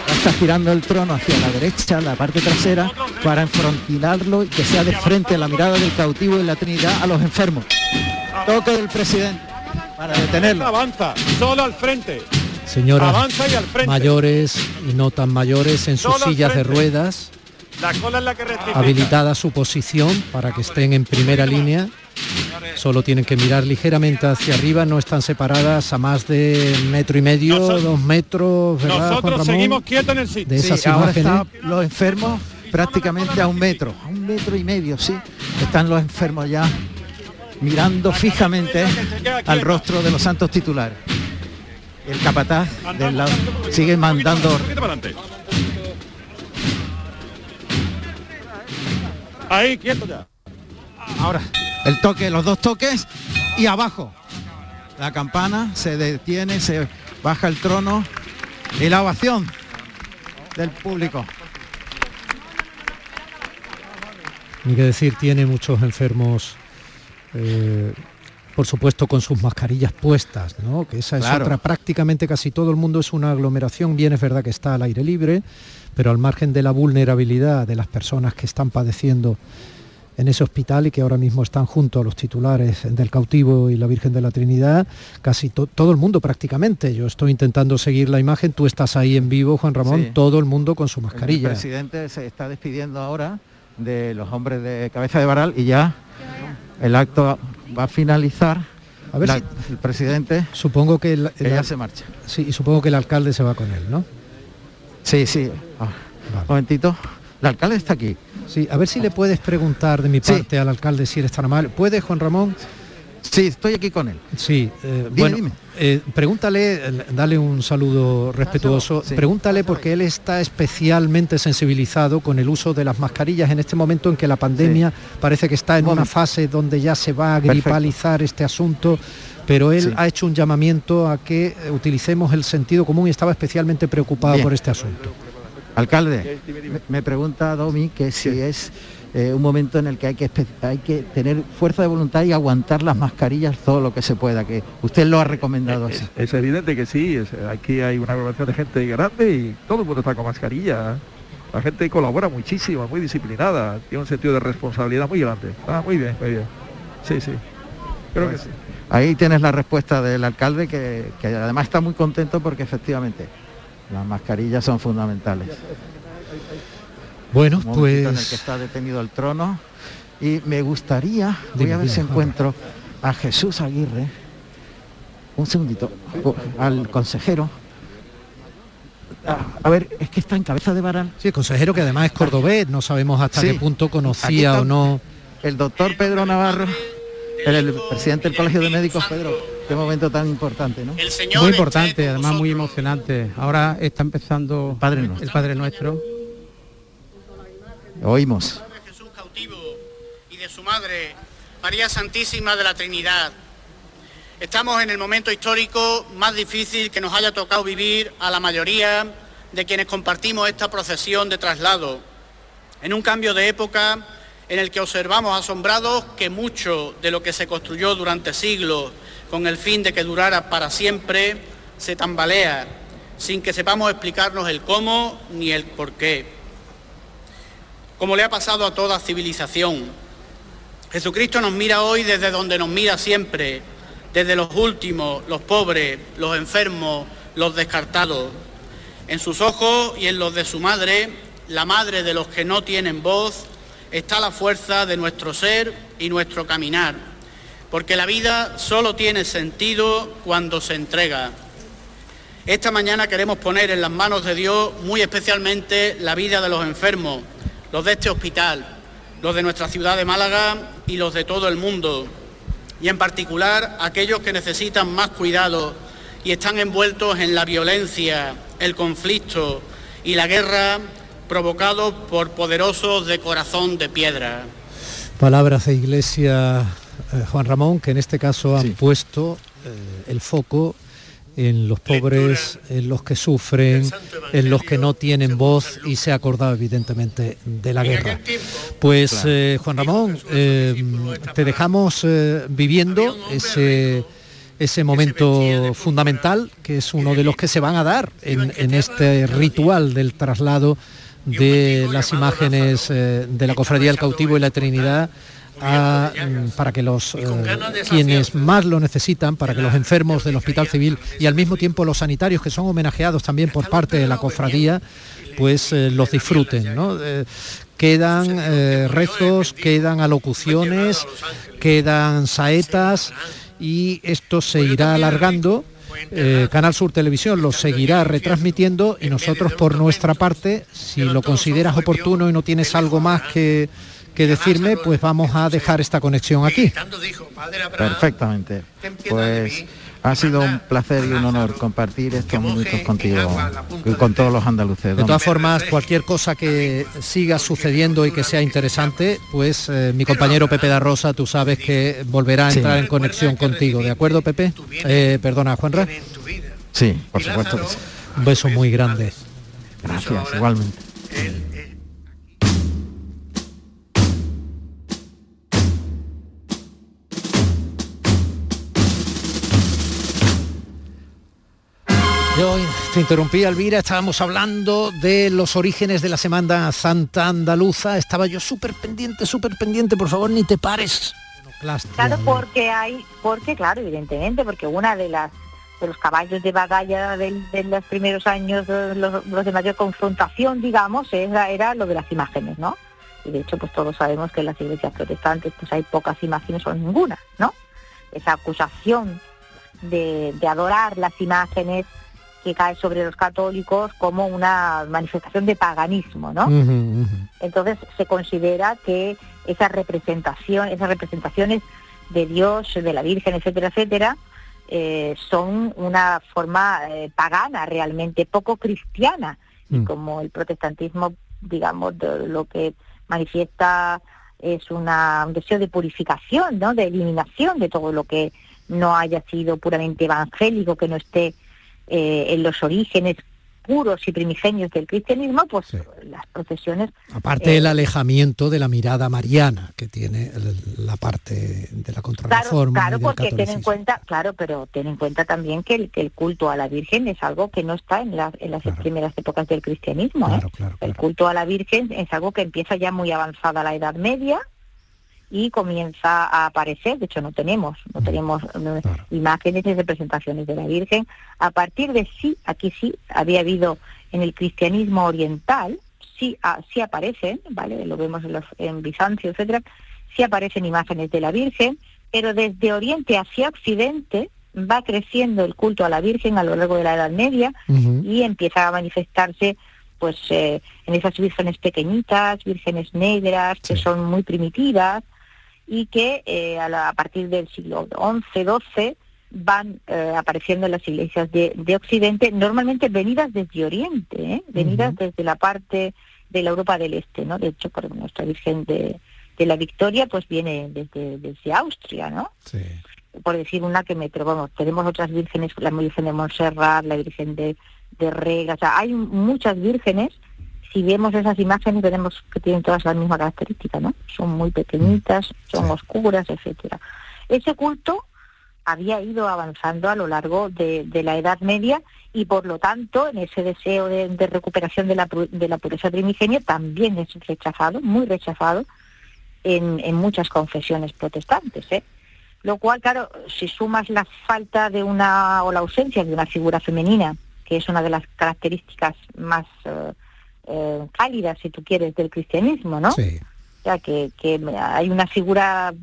Speaker 1: Ya está girando el trono hacia la derecha, la parte trasera, para enfrontinarlo y que sea de frente la mirada del cautivo y la Trinidad a los enfermos. Toque del presidente para detenerlo.
Speaker 9: Avanza, solo al frente.
Speaker 3: Señoras
Speaker 9: Avanza y al frente.
Speaker 3: mayores y no tan mayores en sus
Speaker 9: Solo
Speaker 3: sillas de ruedas,
Speaker 9: La cola es la que rectifica.
Speaker 3: habilitada su posición para que estén en primera línea. Solo tienen que mirar ligeramente hacia arriba, no están separadas a más de metro y medio, dos metros, ¿verdad, Juan
Speaker 9: Nosotros
Speaker 3: Ramón?
Speaker 9: seguimos quietos en el sitio.
Speaker 3: de esas
Speaker 1: Sí, ahora
Speaker 3: imágenes.
Speaker 1: están los enfermos prácticamente a un metro, a un metro y medio, sí. Están los enfermos ya mirando fijamente al rostro de los santos titulares. El capataz del lado sigue mandando.
Speaker 9: Ahí, quieto ya.
Speaker 1: ahora el toque, los dos toques y abajo. La campana se detiene, se baja el trono y la ovación del público.
Speaker 3: Ni que decir, tiene muchos enfermos, eh, por supuesto, con sus mascarillas puestas, ¿no? Que esa es
Speaker 1: Claro.
Speaker 3: otra. Prácticamente casi todo el mundo es una aglomeración. Bien es verdad que está al aire libre, pero al margen de la vulnerabilidad de las personas que están padeciendo en ese hospital y que ahora mismo están junto a los titulares del cautivo y la Virgen de la Trinidad, casi to- todo el mundo prácticamente. Yo estoy intentando seguir la imagen, tú estás ahí en vivo, Juan Ramón,
Speaker 1: Sí.
Speaker 3: todo el mundo con su
Speaker 1: El
Speaker 3: mascarilla.
Speaker 1: presidente se está despidiendo ahora de los hombres de cabeza de varal y ya el acto va a finalizar.
Speaker 3: A ver
Speaker 1: La-
Speaker 3: si-
Speaker 1: el presidente
Speaker 3: Supongo que el, el-
Speaker 1: ella se marcha.
Speaker 3: Sí, y supongo que el alcalde se va con él, ¿no?
Speaker 1: Sí, sí. Ah, Un momentito. El alcalde está aquí.
Speaker 3: Sí, a ver si le puedes preguntar de mi
Speaker 1: Sí.
Speaker 3: parte al alcalde si eres tan amable. ¿Puede, Juan Ramón?
Speaker 1: Sí, estoy aquí con él.
Speaker 3: Sí, eh,
Speaker 1: Dime,
Speaker 3: bueno,
Speaker 1: dime.
Speaker 3: eh, pregúntale, dale un saludo respetuoso,
Speaker 1: Sí.
Speaker 3: pregúntale porque él está especialmente sensibilizado con el uso de las mascarillas en este momento en que la pandemia parece que está en
Speaker 1: Un
Speaker 3: una fase donde ya se va a
Speaker 1: Perfecto.
Speaker 3: gripalizar este asunto, pero él
Speaker 1: Sí.
Speaker 3: ha hecho un llamamiento a que eh, utilicemos el sentido común y estaba especialmente preocupado
Speaker 1: Bien.
Speaker 3: por este asunto.
Speaker 1: Alcalde, me, me pregunta Domi que si es eh, un momento en el que hay que hay que tener fuerza de voluntad y aguantar las mascarillas todo lo que se pueda, que usted lo ha recomendado así.
Speaker 11: Es, es evidente que sí, es- aquí hay una aglomeración de gente grande y todo el mundo está con mascarilla. La gente colabora muchísimo, muy disciplinada, tiene un sentido de responsabilidad muy grande. Ah, muy bien, muy bien. Sí, sí. Creo que sí.
Speaker 1: Ahí tienes la respuesta del alcalde que, que además está muy contento porque efectivamente las mascarillas son fundamentales.
Speaker 3: Bueno,
Speaker 1: Un momentito en el
Speaker 3: pues
Speaker 1: que está detenido el trono y me gustaría, voy a ver si encuentro a Jesús Aguirre, un segundito, o- al consejero. Ah, A ver, es que está en cabeza de varal.
Speaker 3: Sí, consejero que además es cordobés, no sabemos hasta
Speaker 1: Sí.
Speaker 3: qué punto conocía o no.
Speaker 1: El doctor Pedro Navarro, el, el presidente del Colegio de Médicos, Pedro, qué momento tan importante, ¿no?
Speaker 12: Muy importante, además muy emocionante. Ahora está empezando
Speaker 1: Padre Nuestro.
Speaker 12: el Padre Nuestro.
Speaker 1: Oímos.
Speaker 12: Jesús cautivo y de su madre, María Santísima de la Trinidad. Estamos en el momento histórico más difícil que nos haya tocado vivir a la mayoría de quienes compartimos esta procesión de traslado. En un cambio de época en el que observamos asombrados que mucho de lo que se construyó durante siglos con el fin de que durara para siempre se tambalea, sin que sepamos explicarnos el cómo ni el por qué como le ha pasado a toda civilización. Jesucristo nos mira hoy desde donde nos mira siempre, desde los últimos, los pobres, los enfermos, los descartados. En sus ojos y en los de su madre, la madre de los que no tienen voz, está la fuerza de nuestro ser y nuestro caminar, porque la vida solo tiene sentido cuando se entrega. Esta mañana queremos poner en las manos de Dios muy especialmente la vida de los enfermos, los de este hospital, los de nuestra ciudad de Málaga y los de todo el mundo, y en particular aquellos que necesitan más cuidado y están envueltos en la violencia, el conflicto y la guerra provocados por poderosos de corazón de piedra.
Speaker 3: Palabras de Iglesia eh, Juan Ramón, que en este caso han puesto eh, el foco en los pobres, en los que sufren, en los que no tienen voz y se ha acordado evidentemente de la guerra. Pues eh, Juan Ramón, eh, te dejamos eh, viviendo ese ese momento fundamental que es uno de los que se van a dar en, en este ritual del traslado de las imágenes eh, de la Cofradía del Cautivo y la Trinidad a, mm, para que los eh, quienes más lo necesitan, para que los enfermos del Hospital Civil y al mismo tiempo los sanitarios que son homenajeados también por parte de la cofradía, pues eh, los disfruten. ¿no? Eh, quedan eh, rezos, quedan alocuciones, quedan saetas y esto se irá alargando. Eh, Canal Sur Televisión lo seguirá retransmitiendo y nosotros por nuestra parte, si lo consideras oportuno y no tienes algo más que, que decirme, pues vamos a dejar esta conexión aquí.
Speaker 1: Perfectamente. Pues ha sido un placer y un honor compartir estos minutos contigo y con todos los andaluces.
Speaker 3: De todas formas, cualquier cosa que siga sucediendo y que sea interesante, pues eh, mi compañero Pepe da Rosa, tú sabes que volverá a
Speaker 1: Sí.
Speaker 3: entrar en conexión contigo. ¿De acuerdo, Pepe? Eh, perdona, Juanra.
Speaker 1: Sí, por supuesto que sí.
Speaker 3: Un beso muy grande.
Speaker 1: Gracias, igualmente.
Speaker 3: Te interrumpí, Elvira, estábamos hablando de los orígenes de la Semana Santa Andaluza. Estaba yo súper pendiente, súper pendiente, por favor, ni te pares.
Speaker 7: Claro, porque hay, porque claro, evidentemente, porque una de las de los caballos de batalla del- de los primeros años, de los, los de mayor confrontación, digamos, era, era lo de las imágenes, ¿no? Y de hecho, pues todos sabemos que en las iglesias protestantes pues hay pocas imágenes o ninguna, ¿no? Esa acusación de, de adorar las imágenes que cae sobre los católicos como una manifestación de paganismo, ¿no? Entonces se considera que esa representación, esas representaciones de Dios, de la Virgen, etcétera, etcétera, eh, son una forma eh, pagana realmente, poco cristiana. Y como el protestantismo, digamos, de- lo que manifiesta es una, un deseo de purificación, ¿no? de eliminación de todo lo que no haya sido puramente evangélico, que no esté eh, en los orígenes puros y primigenios del cristianismo, pues las procesiones...
Speaker 3: Aparte el alejamiento de la mirada mariana que tiene la parte de la contrarreforma.
Speaker 7: Claro, claro porque ten en cuenta, claro, pero ten en cuenta también que el, que el culto a la Virgen es algo que no está en, en las primeras épocas del cristianismo. ¿eh? el culto a la Virgen es algo que empieza ya muy avanzada la Edad Media, y comienza a aparecer, de hecho no tenemos, no tenemos imágenes ni representaciones de la Virgen. A partir de sí, aquí sí había habido en el cristianismo oriental, sí, ah, sí aparecen, ¿vale? Lo vemos en, los, en Bizancio, etcétera, sí aparecen imágenes de la Virgen, pero desde Oriente hacia Occidente va creciendo el culto a la Virgen a lo largo de la Edad Media y empieza a manifestarse pues eh, en esas vírgenes pequeñitas, vírgenes negras, que son muy primitivas, y que eh, a, partir del siglo XI, XII van eh, apareciendo en las iglesias de, Occidente, normalmente venidas desde Oriente, ¿eh? venidas desde la parte de la Europa del Este, ¿no? De hecho, por nuestra Virgen de, la Victoria, pues viene desde, desde Austria, ¿no? Por decir una que me, pero vamos, tenemos otras vírgenes, la Virgen de Montserrat, la Virgen de, de Rega, o sea, hay muchas vírgenes si vemos esas imágenes veremos que tienen todas las mismas características, ¿no? Son muy pequeñitas, son oscuras, etcétera. Ese culto había ido avanzando a lo largo de, la Edad Media y por lo tanto en ese deseo de, recuperación de la, de la pureza primigenia también es rechazado, muy rechazado en, en muchas confesiones protestantes. ¿eh? Lo cual, claro, si sumas la falta de una o la ausencia de una figura femenina, que es una de las características más eh, eh, cálida, si tú quieres, del cristianismo, ¿no? Sí. O sea, que, que hay una figura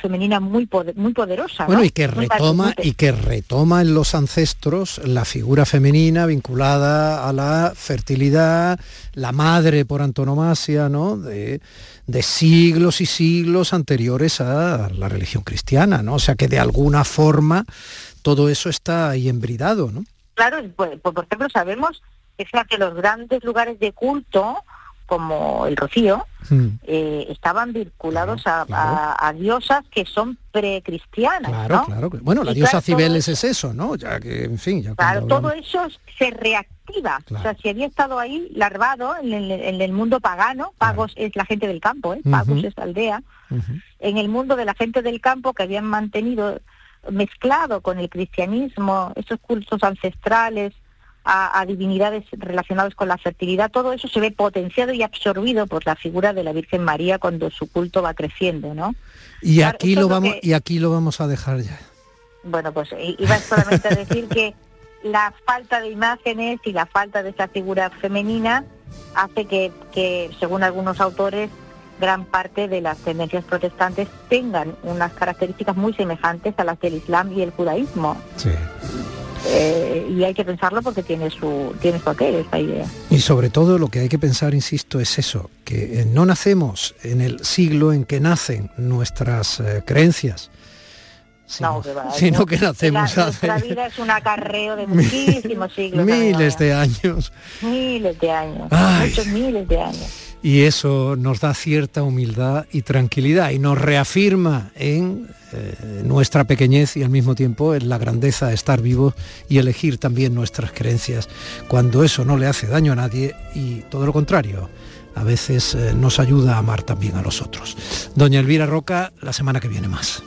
Speaker 7: femenina muy muy poderosa
Speaker 3: bueno y que retoma y que retoma en los ancestros la figura femenina vinculada a la fertilidad la madre por antonomasia no de, de, siglos y siglos anteriores a la religión cristiana no o sea que de alguna forma todo eso está ahí embridado no
Speaker 7: claro pues, por ejemplo sabemos es que los grandes lugares de culto, como el Rocío, eh, estaban vinculados a, diosas que son precristianas.
Speaker 3: Claro, claro. Bueno, la diosa Cibeles es eso, ¿no? Ya que, en fin, ya
Speaker 7: Claro, todo eso se reactiva. O sea, si había estado ahí larvado en el, mundo pagano, Pagos es la gente del campo, ¿eh? Pagos es aldea, en el mundo de la gente del campo que habían mantenido mezclado con el cristianismo, esos cultos ancestrales, a, divinidades relacionadas con la fertilidad, todo eso se ve potenciado y absorbido por la figura de la Virgen María cuando su culto va creciendo, ¿no?
Speaker 3: Y aquí lo vamos y aquí lo vamos a dejar ya.
Speaker 7: Bueno, pues iba solamente a decir que la falta de imágenes y la falta de esa figura femenina hace que, que según algunos autores, gran parte de las tendencias protestantes tengan unas características muy semejantes a las del Islam y el judaísmo. Sí. Eh, y hay que pensarlo porque tiene su, tiene su aquel esta idea.
Speaker 3: Y sobre todo lo que hay que pensar, insisto, es eso, que eh, no nacemos en el siglo en que nacen nuestras eh, creencias, sino, que, nacemos
Speaker 7: la, hace... vida es un acarreo de muchísimos siglos.
Speaker 3: miles de años.
Speaker 7: Miles de años. Muchos miles de años
Speaker 3: y eso nos da cierta humildad y tranquilidad y nos reafirma en eh, nuestra pequeñez y al mismo tiempo en la grandeza de estar vivos y elegir también nuestras creencias cuando eso no le hace daño a nadie y todo lo contrario. A veces eh, nos ayuda a amar también a los otros. Doña Elvira Roca, la semana que viene más.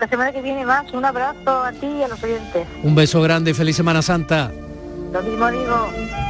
Speaker 7: La semana que viene más. Un abrazo a ti y a los oyentes.
Speaker 3: Un beso grande y feliz Semana Santa.
Speaker 7: Lo mismo digo.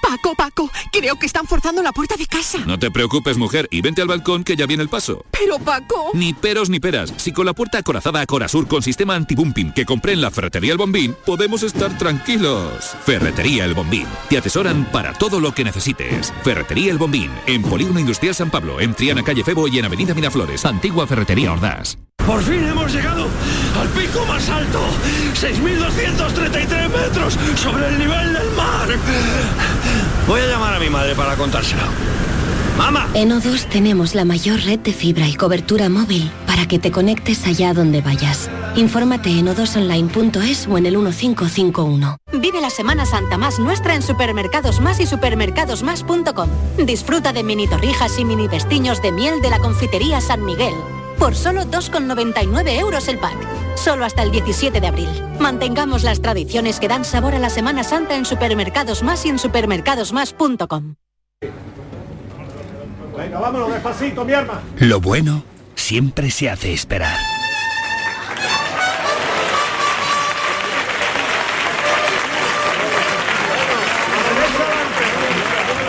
Speaker 13: Paco, Paco, creo que están forzando la puerta de casa.
Speaker 14: No te preocupes, mujer, y vente al balcón que ya viene el paso.
Speaker 13: Pero, Paco...
Speaker 14: Ni peros ni peras. Si con la puerta acorazada a Corasur con sistema anti-bumping que compré en la Ferretería El Bombín, podemos estar tranquilos. Ferretería El Bombín. Te asesoran para todo lo que necesites. Ferretería El Bombín. En Polígono Industrial San Pablo, en Triana Calle Febo y en Avenida Miraflores. Antigua Ferretería Ordaz.
Speaker 15: Por fin hemos llegado al pico más alto, 6.233 metros sobre el nivel del mar. Voy a llamar a mi madre para contárselo. ¡Mamá!
Speaker 16: En O2 tenemos la mayor red de fibra y cobertura móvil para que te conectes allá donde vayas. Infórmate en odosonline.es o en el 1551.
Speaker 17: Vive la Semana Santa más nuestra en Supermercados Más y supermercadosmás.com. Disfruta de mini torrijas y mini vestiños de miel de la confitería San Miguel por solo 2,99 euros el pack. Solo hasta el 17 de abril. Mantengamos las tradiciones que dan sabor a la Semana Santa en Supermercados Más y en supermercadosmás.com.
Speaker 9: Venga, vámonos despacito, mi arma.
Speaker 18: Lo bueno siempre se hace esperar.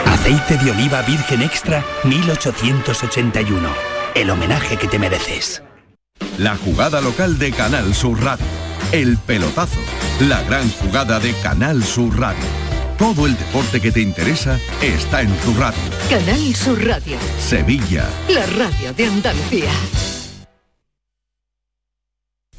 Speaker 18: Aceite de oliva virgen extra 1881. El homenaje que te mereces.
Speaker 2: La jugada local de Canal Sur Radio. El pelotazo. La gran jugada de Canal Sur Radio. Todo el deporte que te interesa está en tu radio.
Speaker 6: Canal Sur Radio.
Speaker 2: Sevilla.
Speaker 6: La radio de Andalucía.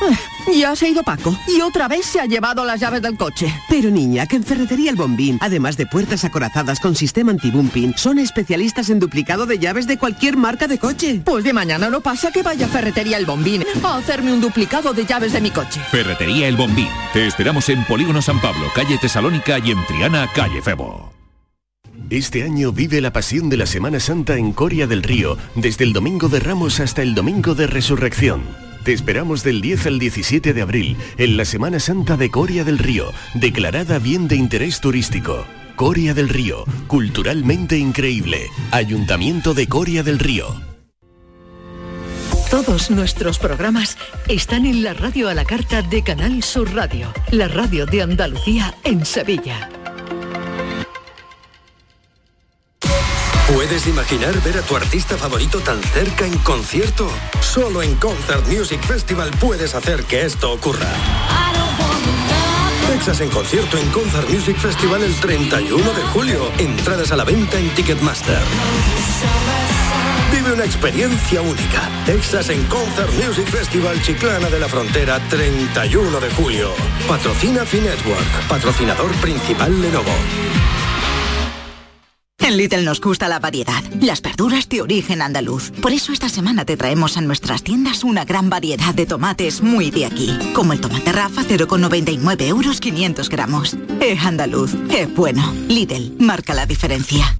Speaker 19: Ya se ha ido Paco y otra vez se ha llevado las llaves del coche.
Speaker 20: Pero niña, que en Ferretería El Bombín, además de puertas acorazadas con sistema anti-bumping, son especialistas en duplicado de llaves de cualquier marca de coche.
Speaker 19: Pues de mañana no pasa que vaya a Ferretería El Bombín a hacerme un duplicado de llaves de mi coche.
Speaker 14: Ferretería El Bombín. Te esperamos en Polígono San Pablo, calle Tesalónica y en Triana, calle Febo.
Speaker 21: Este año vive la pasión de la Semana Santa en Coria del Río, desde el Domingo de Ramos hasta el Domingo de Resurrección. Te esperamos del 10 al 17 de abril en la Semana Santa de Coria del Río, declarada bien de interés turístico. Coria del Río, culturalmente increíble. Ayuntamiento de Coria del Río.
Speaker 6: Todos nuestros programas están en la radio a la carta de Canal Sur Radio, la radio de Andalucía en Sevilla.
Speaker 18: ¿Puedes imaginar ver a tu artista favorito tan cerca en concierto? Solo en Concert Music Festival puedes hacer que esto ocurra. Texas en concierto en Concert Music Festival el 31 de julio. Entradas a la venta en Ticketmaster. Vive una experiencia única. Texas en Concert Music Festival Chiclana de la Frontera 31 de julio. Patrocina Finetwork. Patrocinador principal Lenovo.
Speaker 22: En Little nos gusta la variedad, las verduras de origen andaluz. Por eso esta semana te traemos a nuestras tiendas una gran variedad de tomates muy de aquí, como el tomate Rafa 0,99 euros 500 gramos. Es andaluz, es bueno. Lidl, marca la diferencia.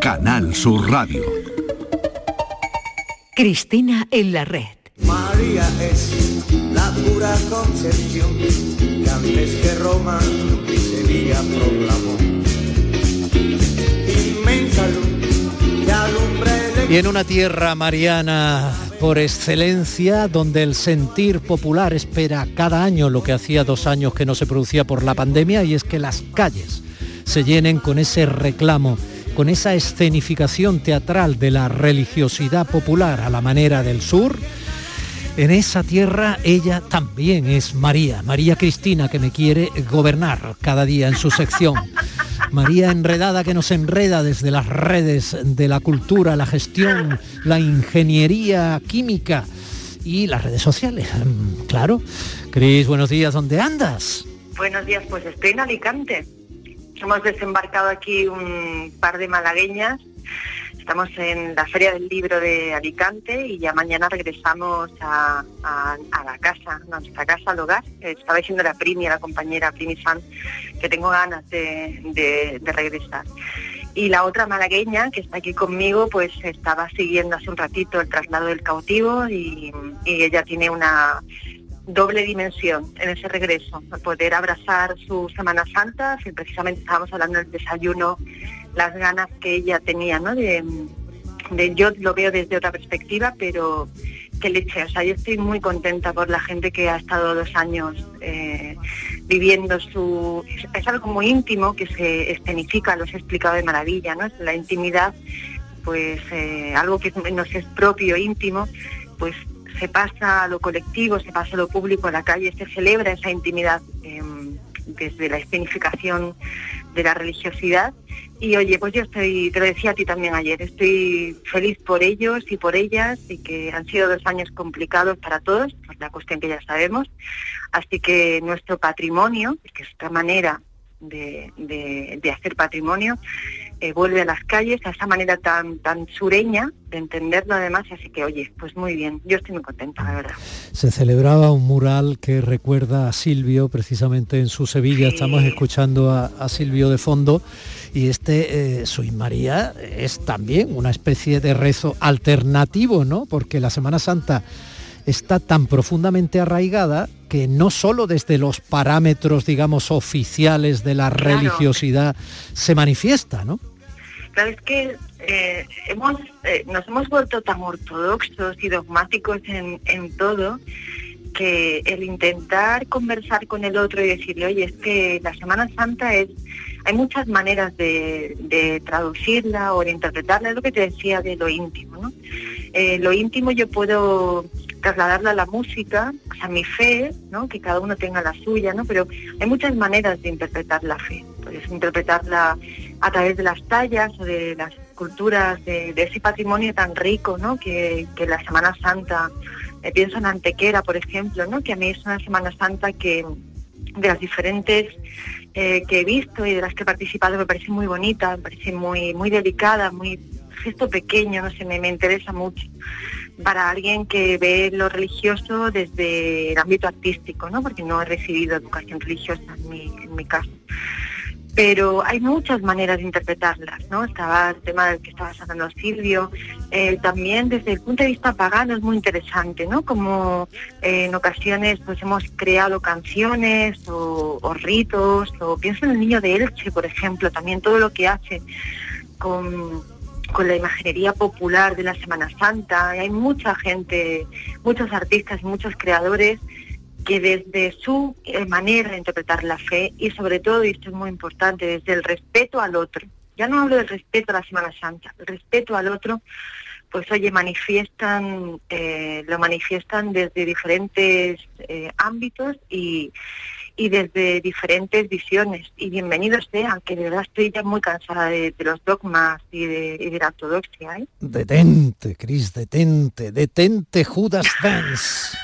Speaker 2: Canal Sur Radio.
Speaker 6: Cristina en la red.
Speaker 5: María es la pura concepción que antes que Roma y Sevilla proclamó. Inmensa luz que alumbra el
Speaker 3: Y en una tierra mariana por excelencia, donde el sentir popular espera cada año lo que hacía dos años que no se producía por la pandemia, y es que las calles se llenen con ese reclamo, con esa escenificación teatral de la religiosidad popular a la manera del sur, en esa tierra ella también es María, María Cristina, que me quiere gobernar cada día en su sección. María enredada que nos enreda desde las redes de la cultura, la gestión, la ingeniería química y las redes sociales. Mm, claro. Cris, buenos días, ¿dónde andas?
Speaker 23: Buenos días, pues estoy en Alicante. Hemos desembarcado aquí un par de malagueñas Estamos en la Feria del Libro de Alicante y ya mañana regresamos a, la casa, a nuestra casa, al hogar. Estaba diciendo la Primi, la compañera Primi San, que tengo ganas de, regresar. Y la otra malagueña que está aquí conmigo, pues estaba siguiendo hace un ratito el traslado del cautivo y, y ella tiene una doble dimensión en ese regreso, poder abrazar su Semana Santa, si precisamente estábamos hablando del desayuno las ganas que ella tenía, ¿no? De, yo lo veo desde otra perspectiva, pero que leche, o sea, yo estoy muy contenta por la gente que ha estado dos años eh, viviendo su... Es algo muy íntimo que se escenifica, lo he explicado de maravilla, ¿no? La intimidad, pues eh, algo que nos es propio, íntimo, pues se pasa lo colectivo, se pasa lo público, a la calle, se celebra esa intimidad em, desde la escenificación de la religiosidad y oye, pues yo estoy, te lo decía a ti también ayer, estoy feliz por ellos y por ellas y que han sido dos años complicados para todos, por la cuestión que ya sabemos. Así que nuestro patrimonio, que es otra manera de hacer patrimonio, eh, vuelve a las calles, a esa manera tan, tan sureña de entenderlo además, así que oye, pues muy bien, yo estoy muy contenta, la verdad.
Speaker 3: Se celebraba un mural que recuerda a Silvio, precisamente en su Sevilla, estamos escuchando a, Silvio de fondo, y este eh, Soy María es también una especie de rezo alternativo, ¿no? Porque la Semana Santa está tan profundamente arraigada que no solo desde los parámetros, digamos, oficiales de la religiosidad se manifiesta, ¿no?
Speaker 23: Claro, es que eh, hemos, eh, nos hemos vuelto tan ortodoxos y dogmáticos en, todo que el intentar conversar con el otro y decirle, oye, es que la Semana Santa es, hay muchas maneras de, traducirla o de interpretarla, es lo que te decía de lo íntimo, ¿no? Eh, lo íntimo yo puedo trasladarla a la música, a mi fe, ¿no? que cada uno tenga la suya, ¿no? pero hay muchas maneras de interpretar la fe. Puedes interpretarla a través de las tallas o de las culturas, de, ese patrimonio tan rico ¿no? que, la Semana Santa, eh, pienso en Antequera, por ejemplo, ¿no? que a mí es una Semana Santa que de las diferentes eh, que he visto y de las que he participado me parece muy bonita, me parece muy, muy delicada, muy gesto pequeño, no sé, me, me interesa mucho para alguien que ve lo religioso desde el ámbito artístico, ¿no? Porque no he recibido educación religiosa en mi, en mi caso. Pero hay muchas maneras de interpretarlas, ¿no? Estaba el tema del que estaba hablando Silvio, eh, también desde el punto de vista pagano es muy interesante, ¿no? Como eh, en ocasiones pues hemos creado canciones o, o ritos, o pienso en el niño de Elche, por ejemplo, también todo lo que hace con con la imaginería popular de la Semana Santa. Hay mucha gente, muchos artistas, muchos creadores que desde su eh, manera de interpretar la fe y sobre todo, y esto es muy importante, desde el respeto al otro. Ya no hablo del respeto a la Semana Santa, el respeto al otro, pues oye, manifiestan, eh, lo manifiestan desde diferentes eh, ámbitos y, y desde diferentes visiones. Y bienvenidos sean, que de verdad estoy ya muy cansada de, los dogmas y de, la ortodoxia. ¿eh?
Speaker 3: Detente, Cris, detente, detente, Judas Dance.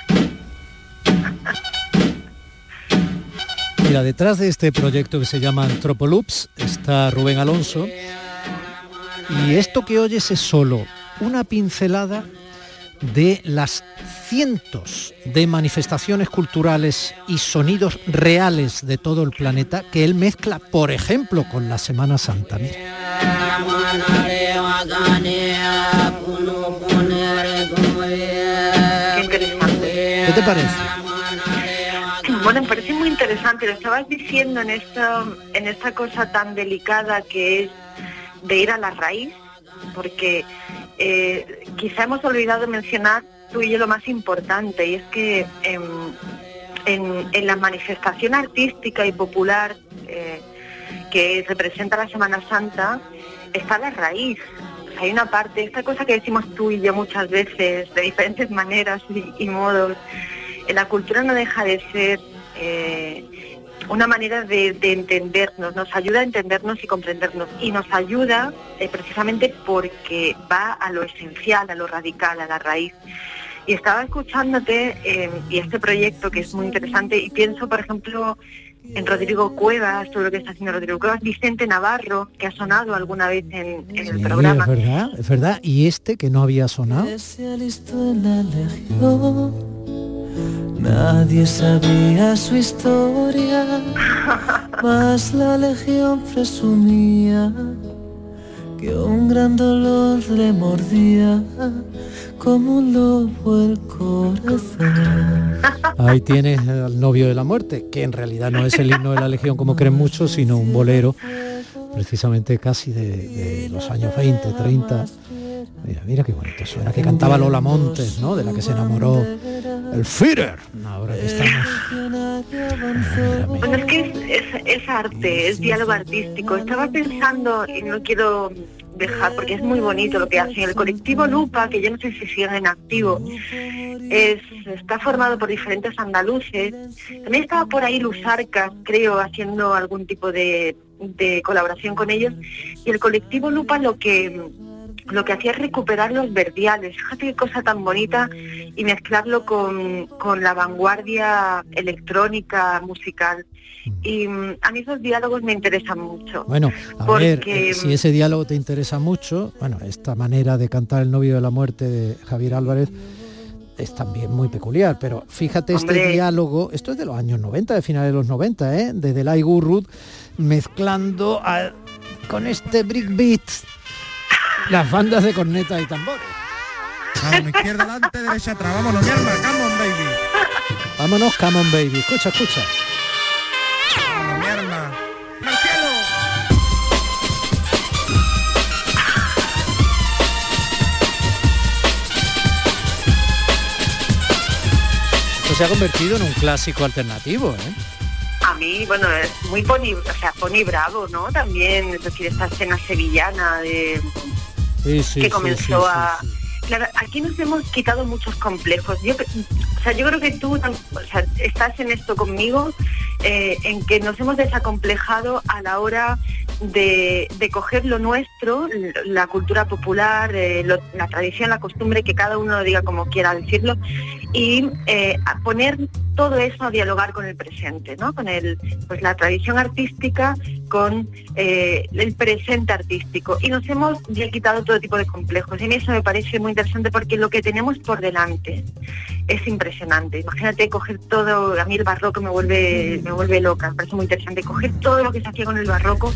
Speaker 3: Mira, detrás de este proyecto que se llama Antropoloops está Rubén Alonso. Y esto que oyes es solo una pincelada de las cientos de manifestaciones culturales y sonidos reales de todo el planeta que él mezcla, por ejemplo, con la Semana Santa. ¿Qué te parece?
Speaker 23: Bueno, me parece muy interesante. Lo estabas diciendo en esta, en esta cosa tan delicada que es de ir a la raíz, porque eh, quizá hemos olvidado mencionar tú y yo lo más importante, y es que em, en, en, la manifestación artística y popular eh, que representa la Semana Santa está la raíz. hay una parte, esta cosa que decimos tú y yo muchas veces, de diferentes maneras y, modos, en la cultura no deja de ser eh, una manera de, entendernos, nos ayuda a entendernos y comprendernos y nos ayuda eh, precisamente porque va a lo esencial, a lo radical, a la raíz. Y estaba escuchándote eh, y este proyecto que es muy interesante y pienso, por ejemplo, en Rodrigo Cuevas, todo lo que está haciendo Rodrigo Cuevas, Vicente Navarro, que ha sonado alguna vez en, el programa.
Speaker 3: Es verdad, es verdad. Y este que no había sonado.
Speaker 5: Nadie sabía su historia, mas la legión presumía que un gran dolor le mordía como un lobo el corazón.
Speaker 3: Ahí tienes al novio de la muerte, que en realidad no es el himno de la Legión como creen muchos, sino un bolero precisamente casi de, los años 20, 30. Mira, mira qué bonito suena, que cantaba Lola Montes, ¿no? De la que se enamoró el Führer. Ahora que estamos...
Speaker 23: Bueno, es que es arte, es diálogo artístico. Estaba pensando, y no quiero dejar, porque es muy bonito lo que hacen. El colectivo Lupa, que yo no sé si siguen en activo, es, está formado por diferentes andaluces. También estaba por ahí Luzarcas, creo, haciendo algún tipo de, de colaboración con ellos. Y el colectivo Lupa lo que lo que hacía es recuperar los verdiales, fíjate qué cosa tan bonita, y mezclarlo con, con la vanguardia electrónica, musical. Y mm, a mí esos diálogos me interesan mucho.
Speaker 3: Bueno, a ver, eh, si ese diálogo te interesa mucho, bueno, esta manera de cantar El novio de la muerte de Javier Álvarez es también muy peculiar, pero fíjate este diálogo, esto es de los años 90, de finales de los 90, ¿eh? de Delay Gurrut, mezclando con este brick beat las bandas de corneta y tambores.
Speaker 24: Vamos, izquierda adelante, derecha atrás, vámonos, mi alma, come on baby.
Speaker 3: Vámonos, come on baby, escucha, escucha. se ha convertido en un clásico alternativo, ¿eh?
Speaker 23: A mí, bueno, es muy poni, o sea, poni bravo, ¿no? También, es decir, esta escena sevillana de que comenzó a claro, aquí nos hemos quitado muchos complejos. Yo, o sea, yo creo que tú estás en esto conmigo, eh, en que nos hemos desacomplejado a la hora de, coger lo nuestro, la cultura popular, eh, la tradición, la costumbre, que cada uno lo diga como quiera decirlo, y eh, poner todo eso a dialogar con el presente, ¿no? Con el, pues la tradición artística, con el presente artístico. Y nos hemos ya quitado todo tipo de complejos. Y a mí eso me parece muy interesante porque lo que tenemos por delante es impresionante. Imagínate coger todo, a mí el barroco me vuelve, me vuelve loca, me parece muy interesante, coger todo lo que se hacía con el barroco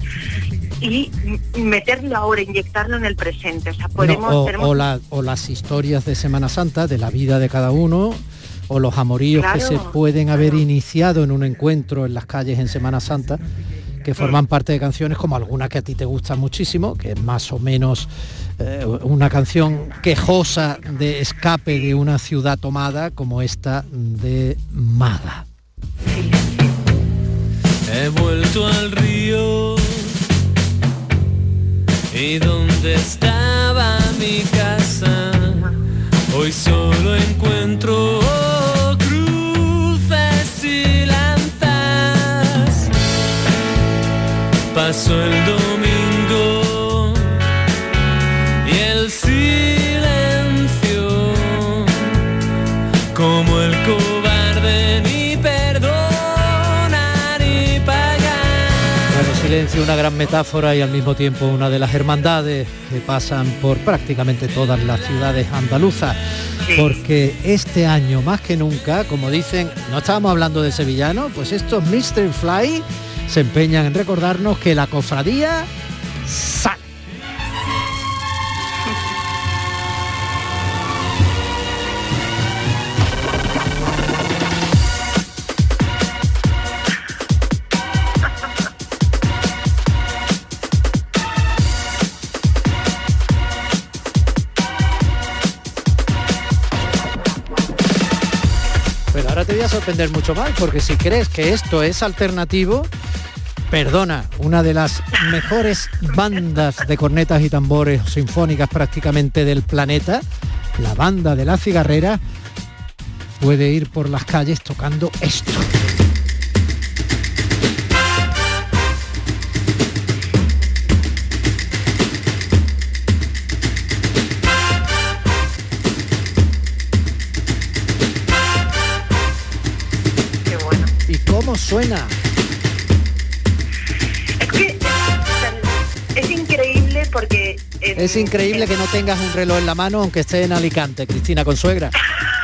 Speaker 23: y meterlo ahora, inyectarlo en el presente. O, sea, podemos,
Speaker 3: o, las historias de Semana Santa, de la vida de cada uno, o los amoríos que se pueden haber iniciado en un encuentro en las calles en Semana Santa, que forman parte de canciones como alguna que a ti te gusta muchísimo, que es más o menos eh, una canción quejosa de escape de una ciudad tomada como esta de Mada.
Speaker 5: He vuelto al río y dónde estaba mi casa. Hoy solo encuentro cruces y lanzas. Pasó el domingo y el silencio como el
Speaker 3: una gran metáfora y al mismo tiempo una de las hermandades que pasan por prácticamente todas las ciudades andaluzas. Porque este año más que nunca, como dicen, no estábamos hablando de sevillano, pues estos Mr. Fly se empeñan en recordarnos que la cofradía sale. Pero ahora te voy a sorprender mucho más, porque si crees que esto es alternativo, perdona, una de las mejores bandas de cornetas y tambores sinfónicas prácticamente del planeta, la banda de la cigarrera, puede ir por las calles tocando esto.
Speaker 23: Qué bueno.
Speaker 3: ¿Y cómo suena? Es increíble que no tengas un reloj en la mano aunque esté en Alicante, Cristina Consuegra.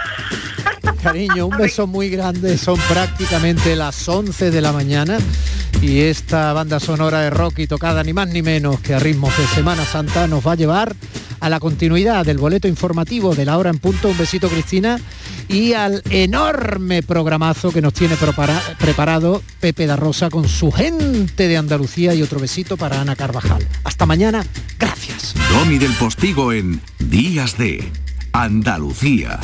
Speaker 3: Cariño, un beso muy grande, son prácticamente las 11 de la mañana y esta banda sonora de rock y tocada ni más ni menos que a ritmos de Semana Santa nos va a llevar a la continuidad del boleto informativo de la hora en punto. Un besito Cristina y al enorme programazo que nos tiene prepara- preparado Pepe da Rosa con su gente de Andalucía y otro besito para Ana Carvajal. Hasta mañana.
Speaker 2: Domi del Postigo en Días de Andalucía.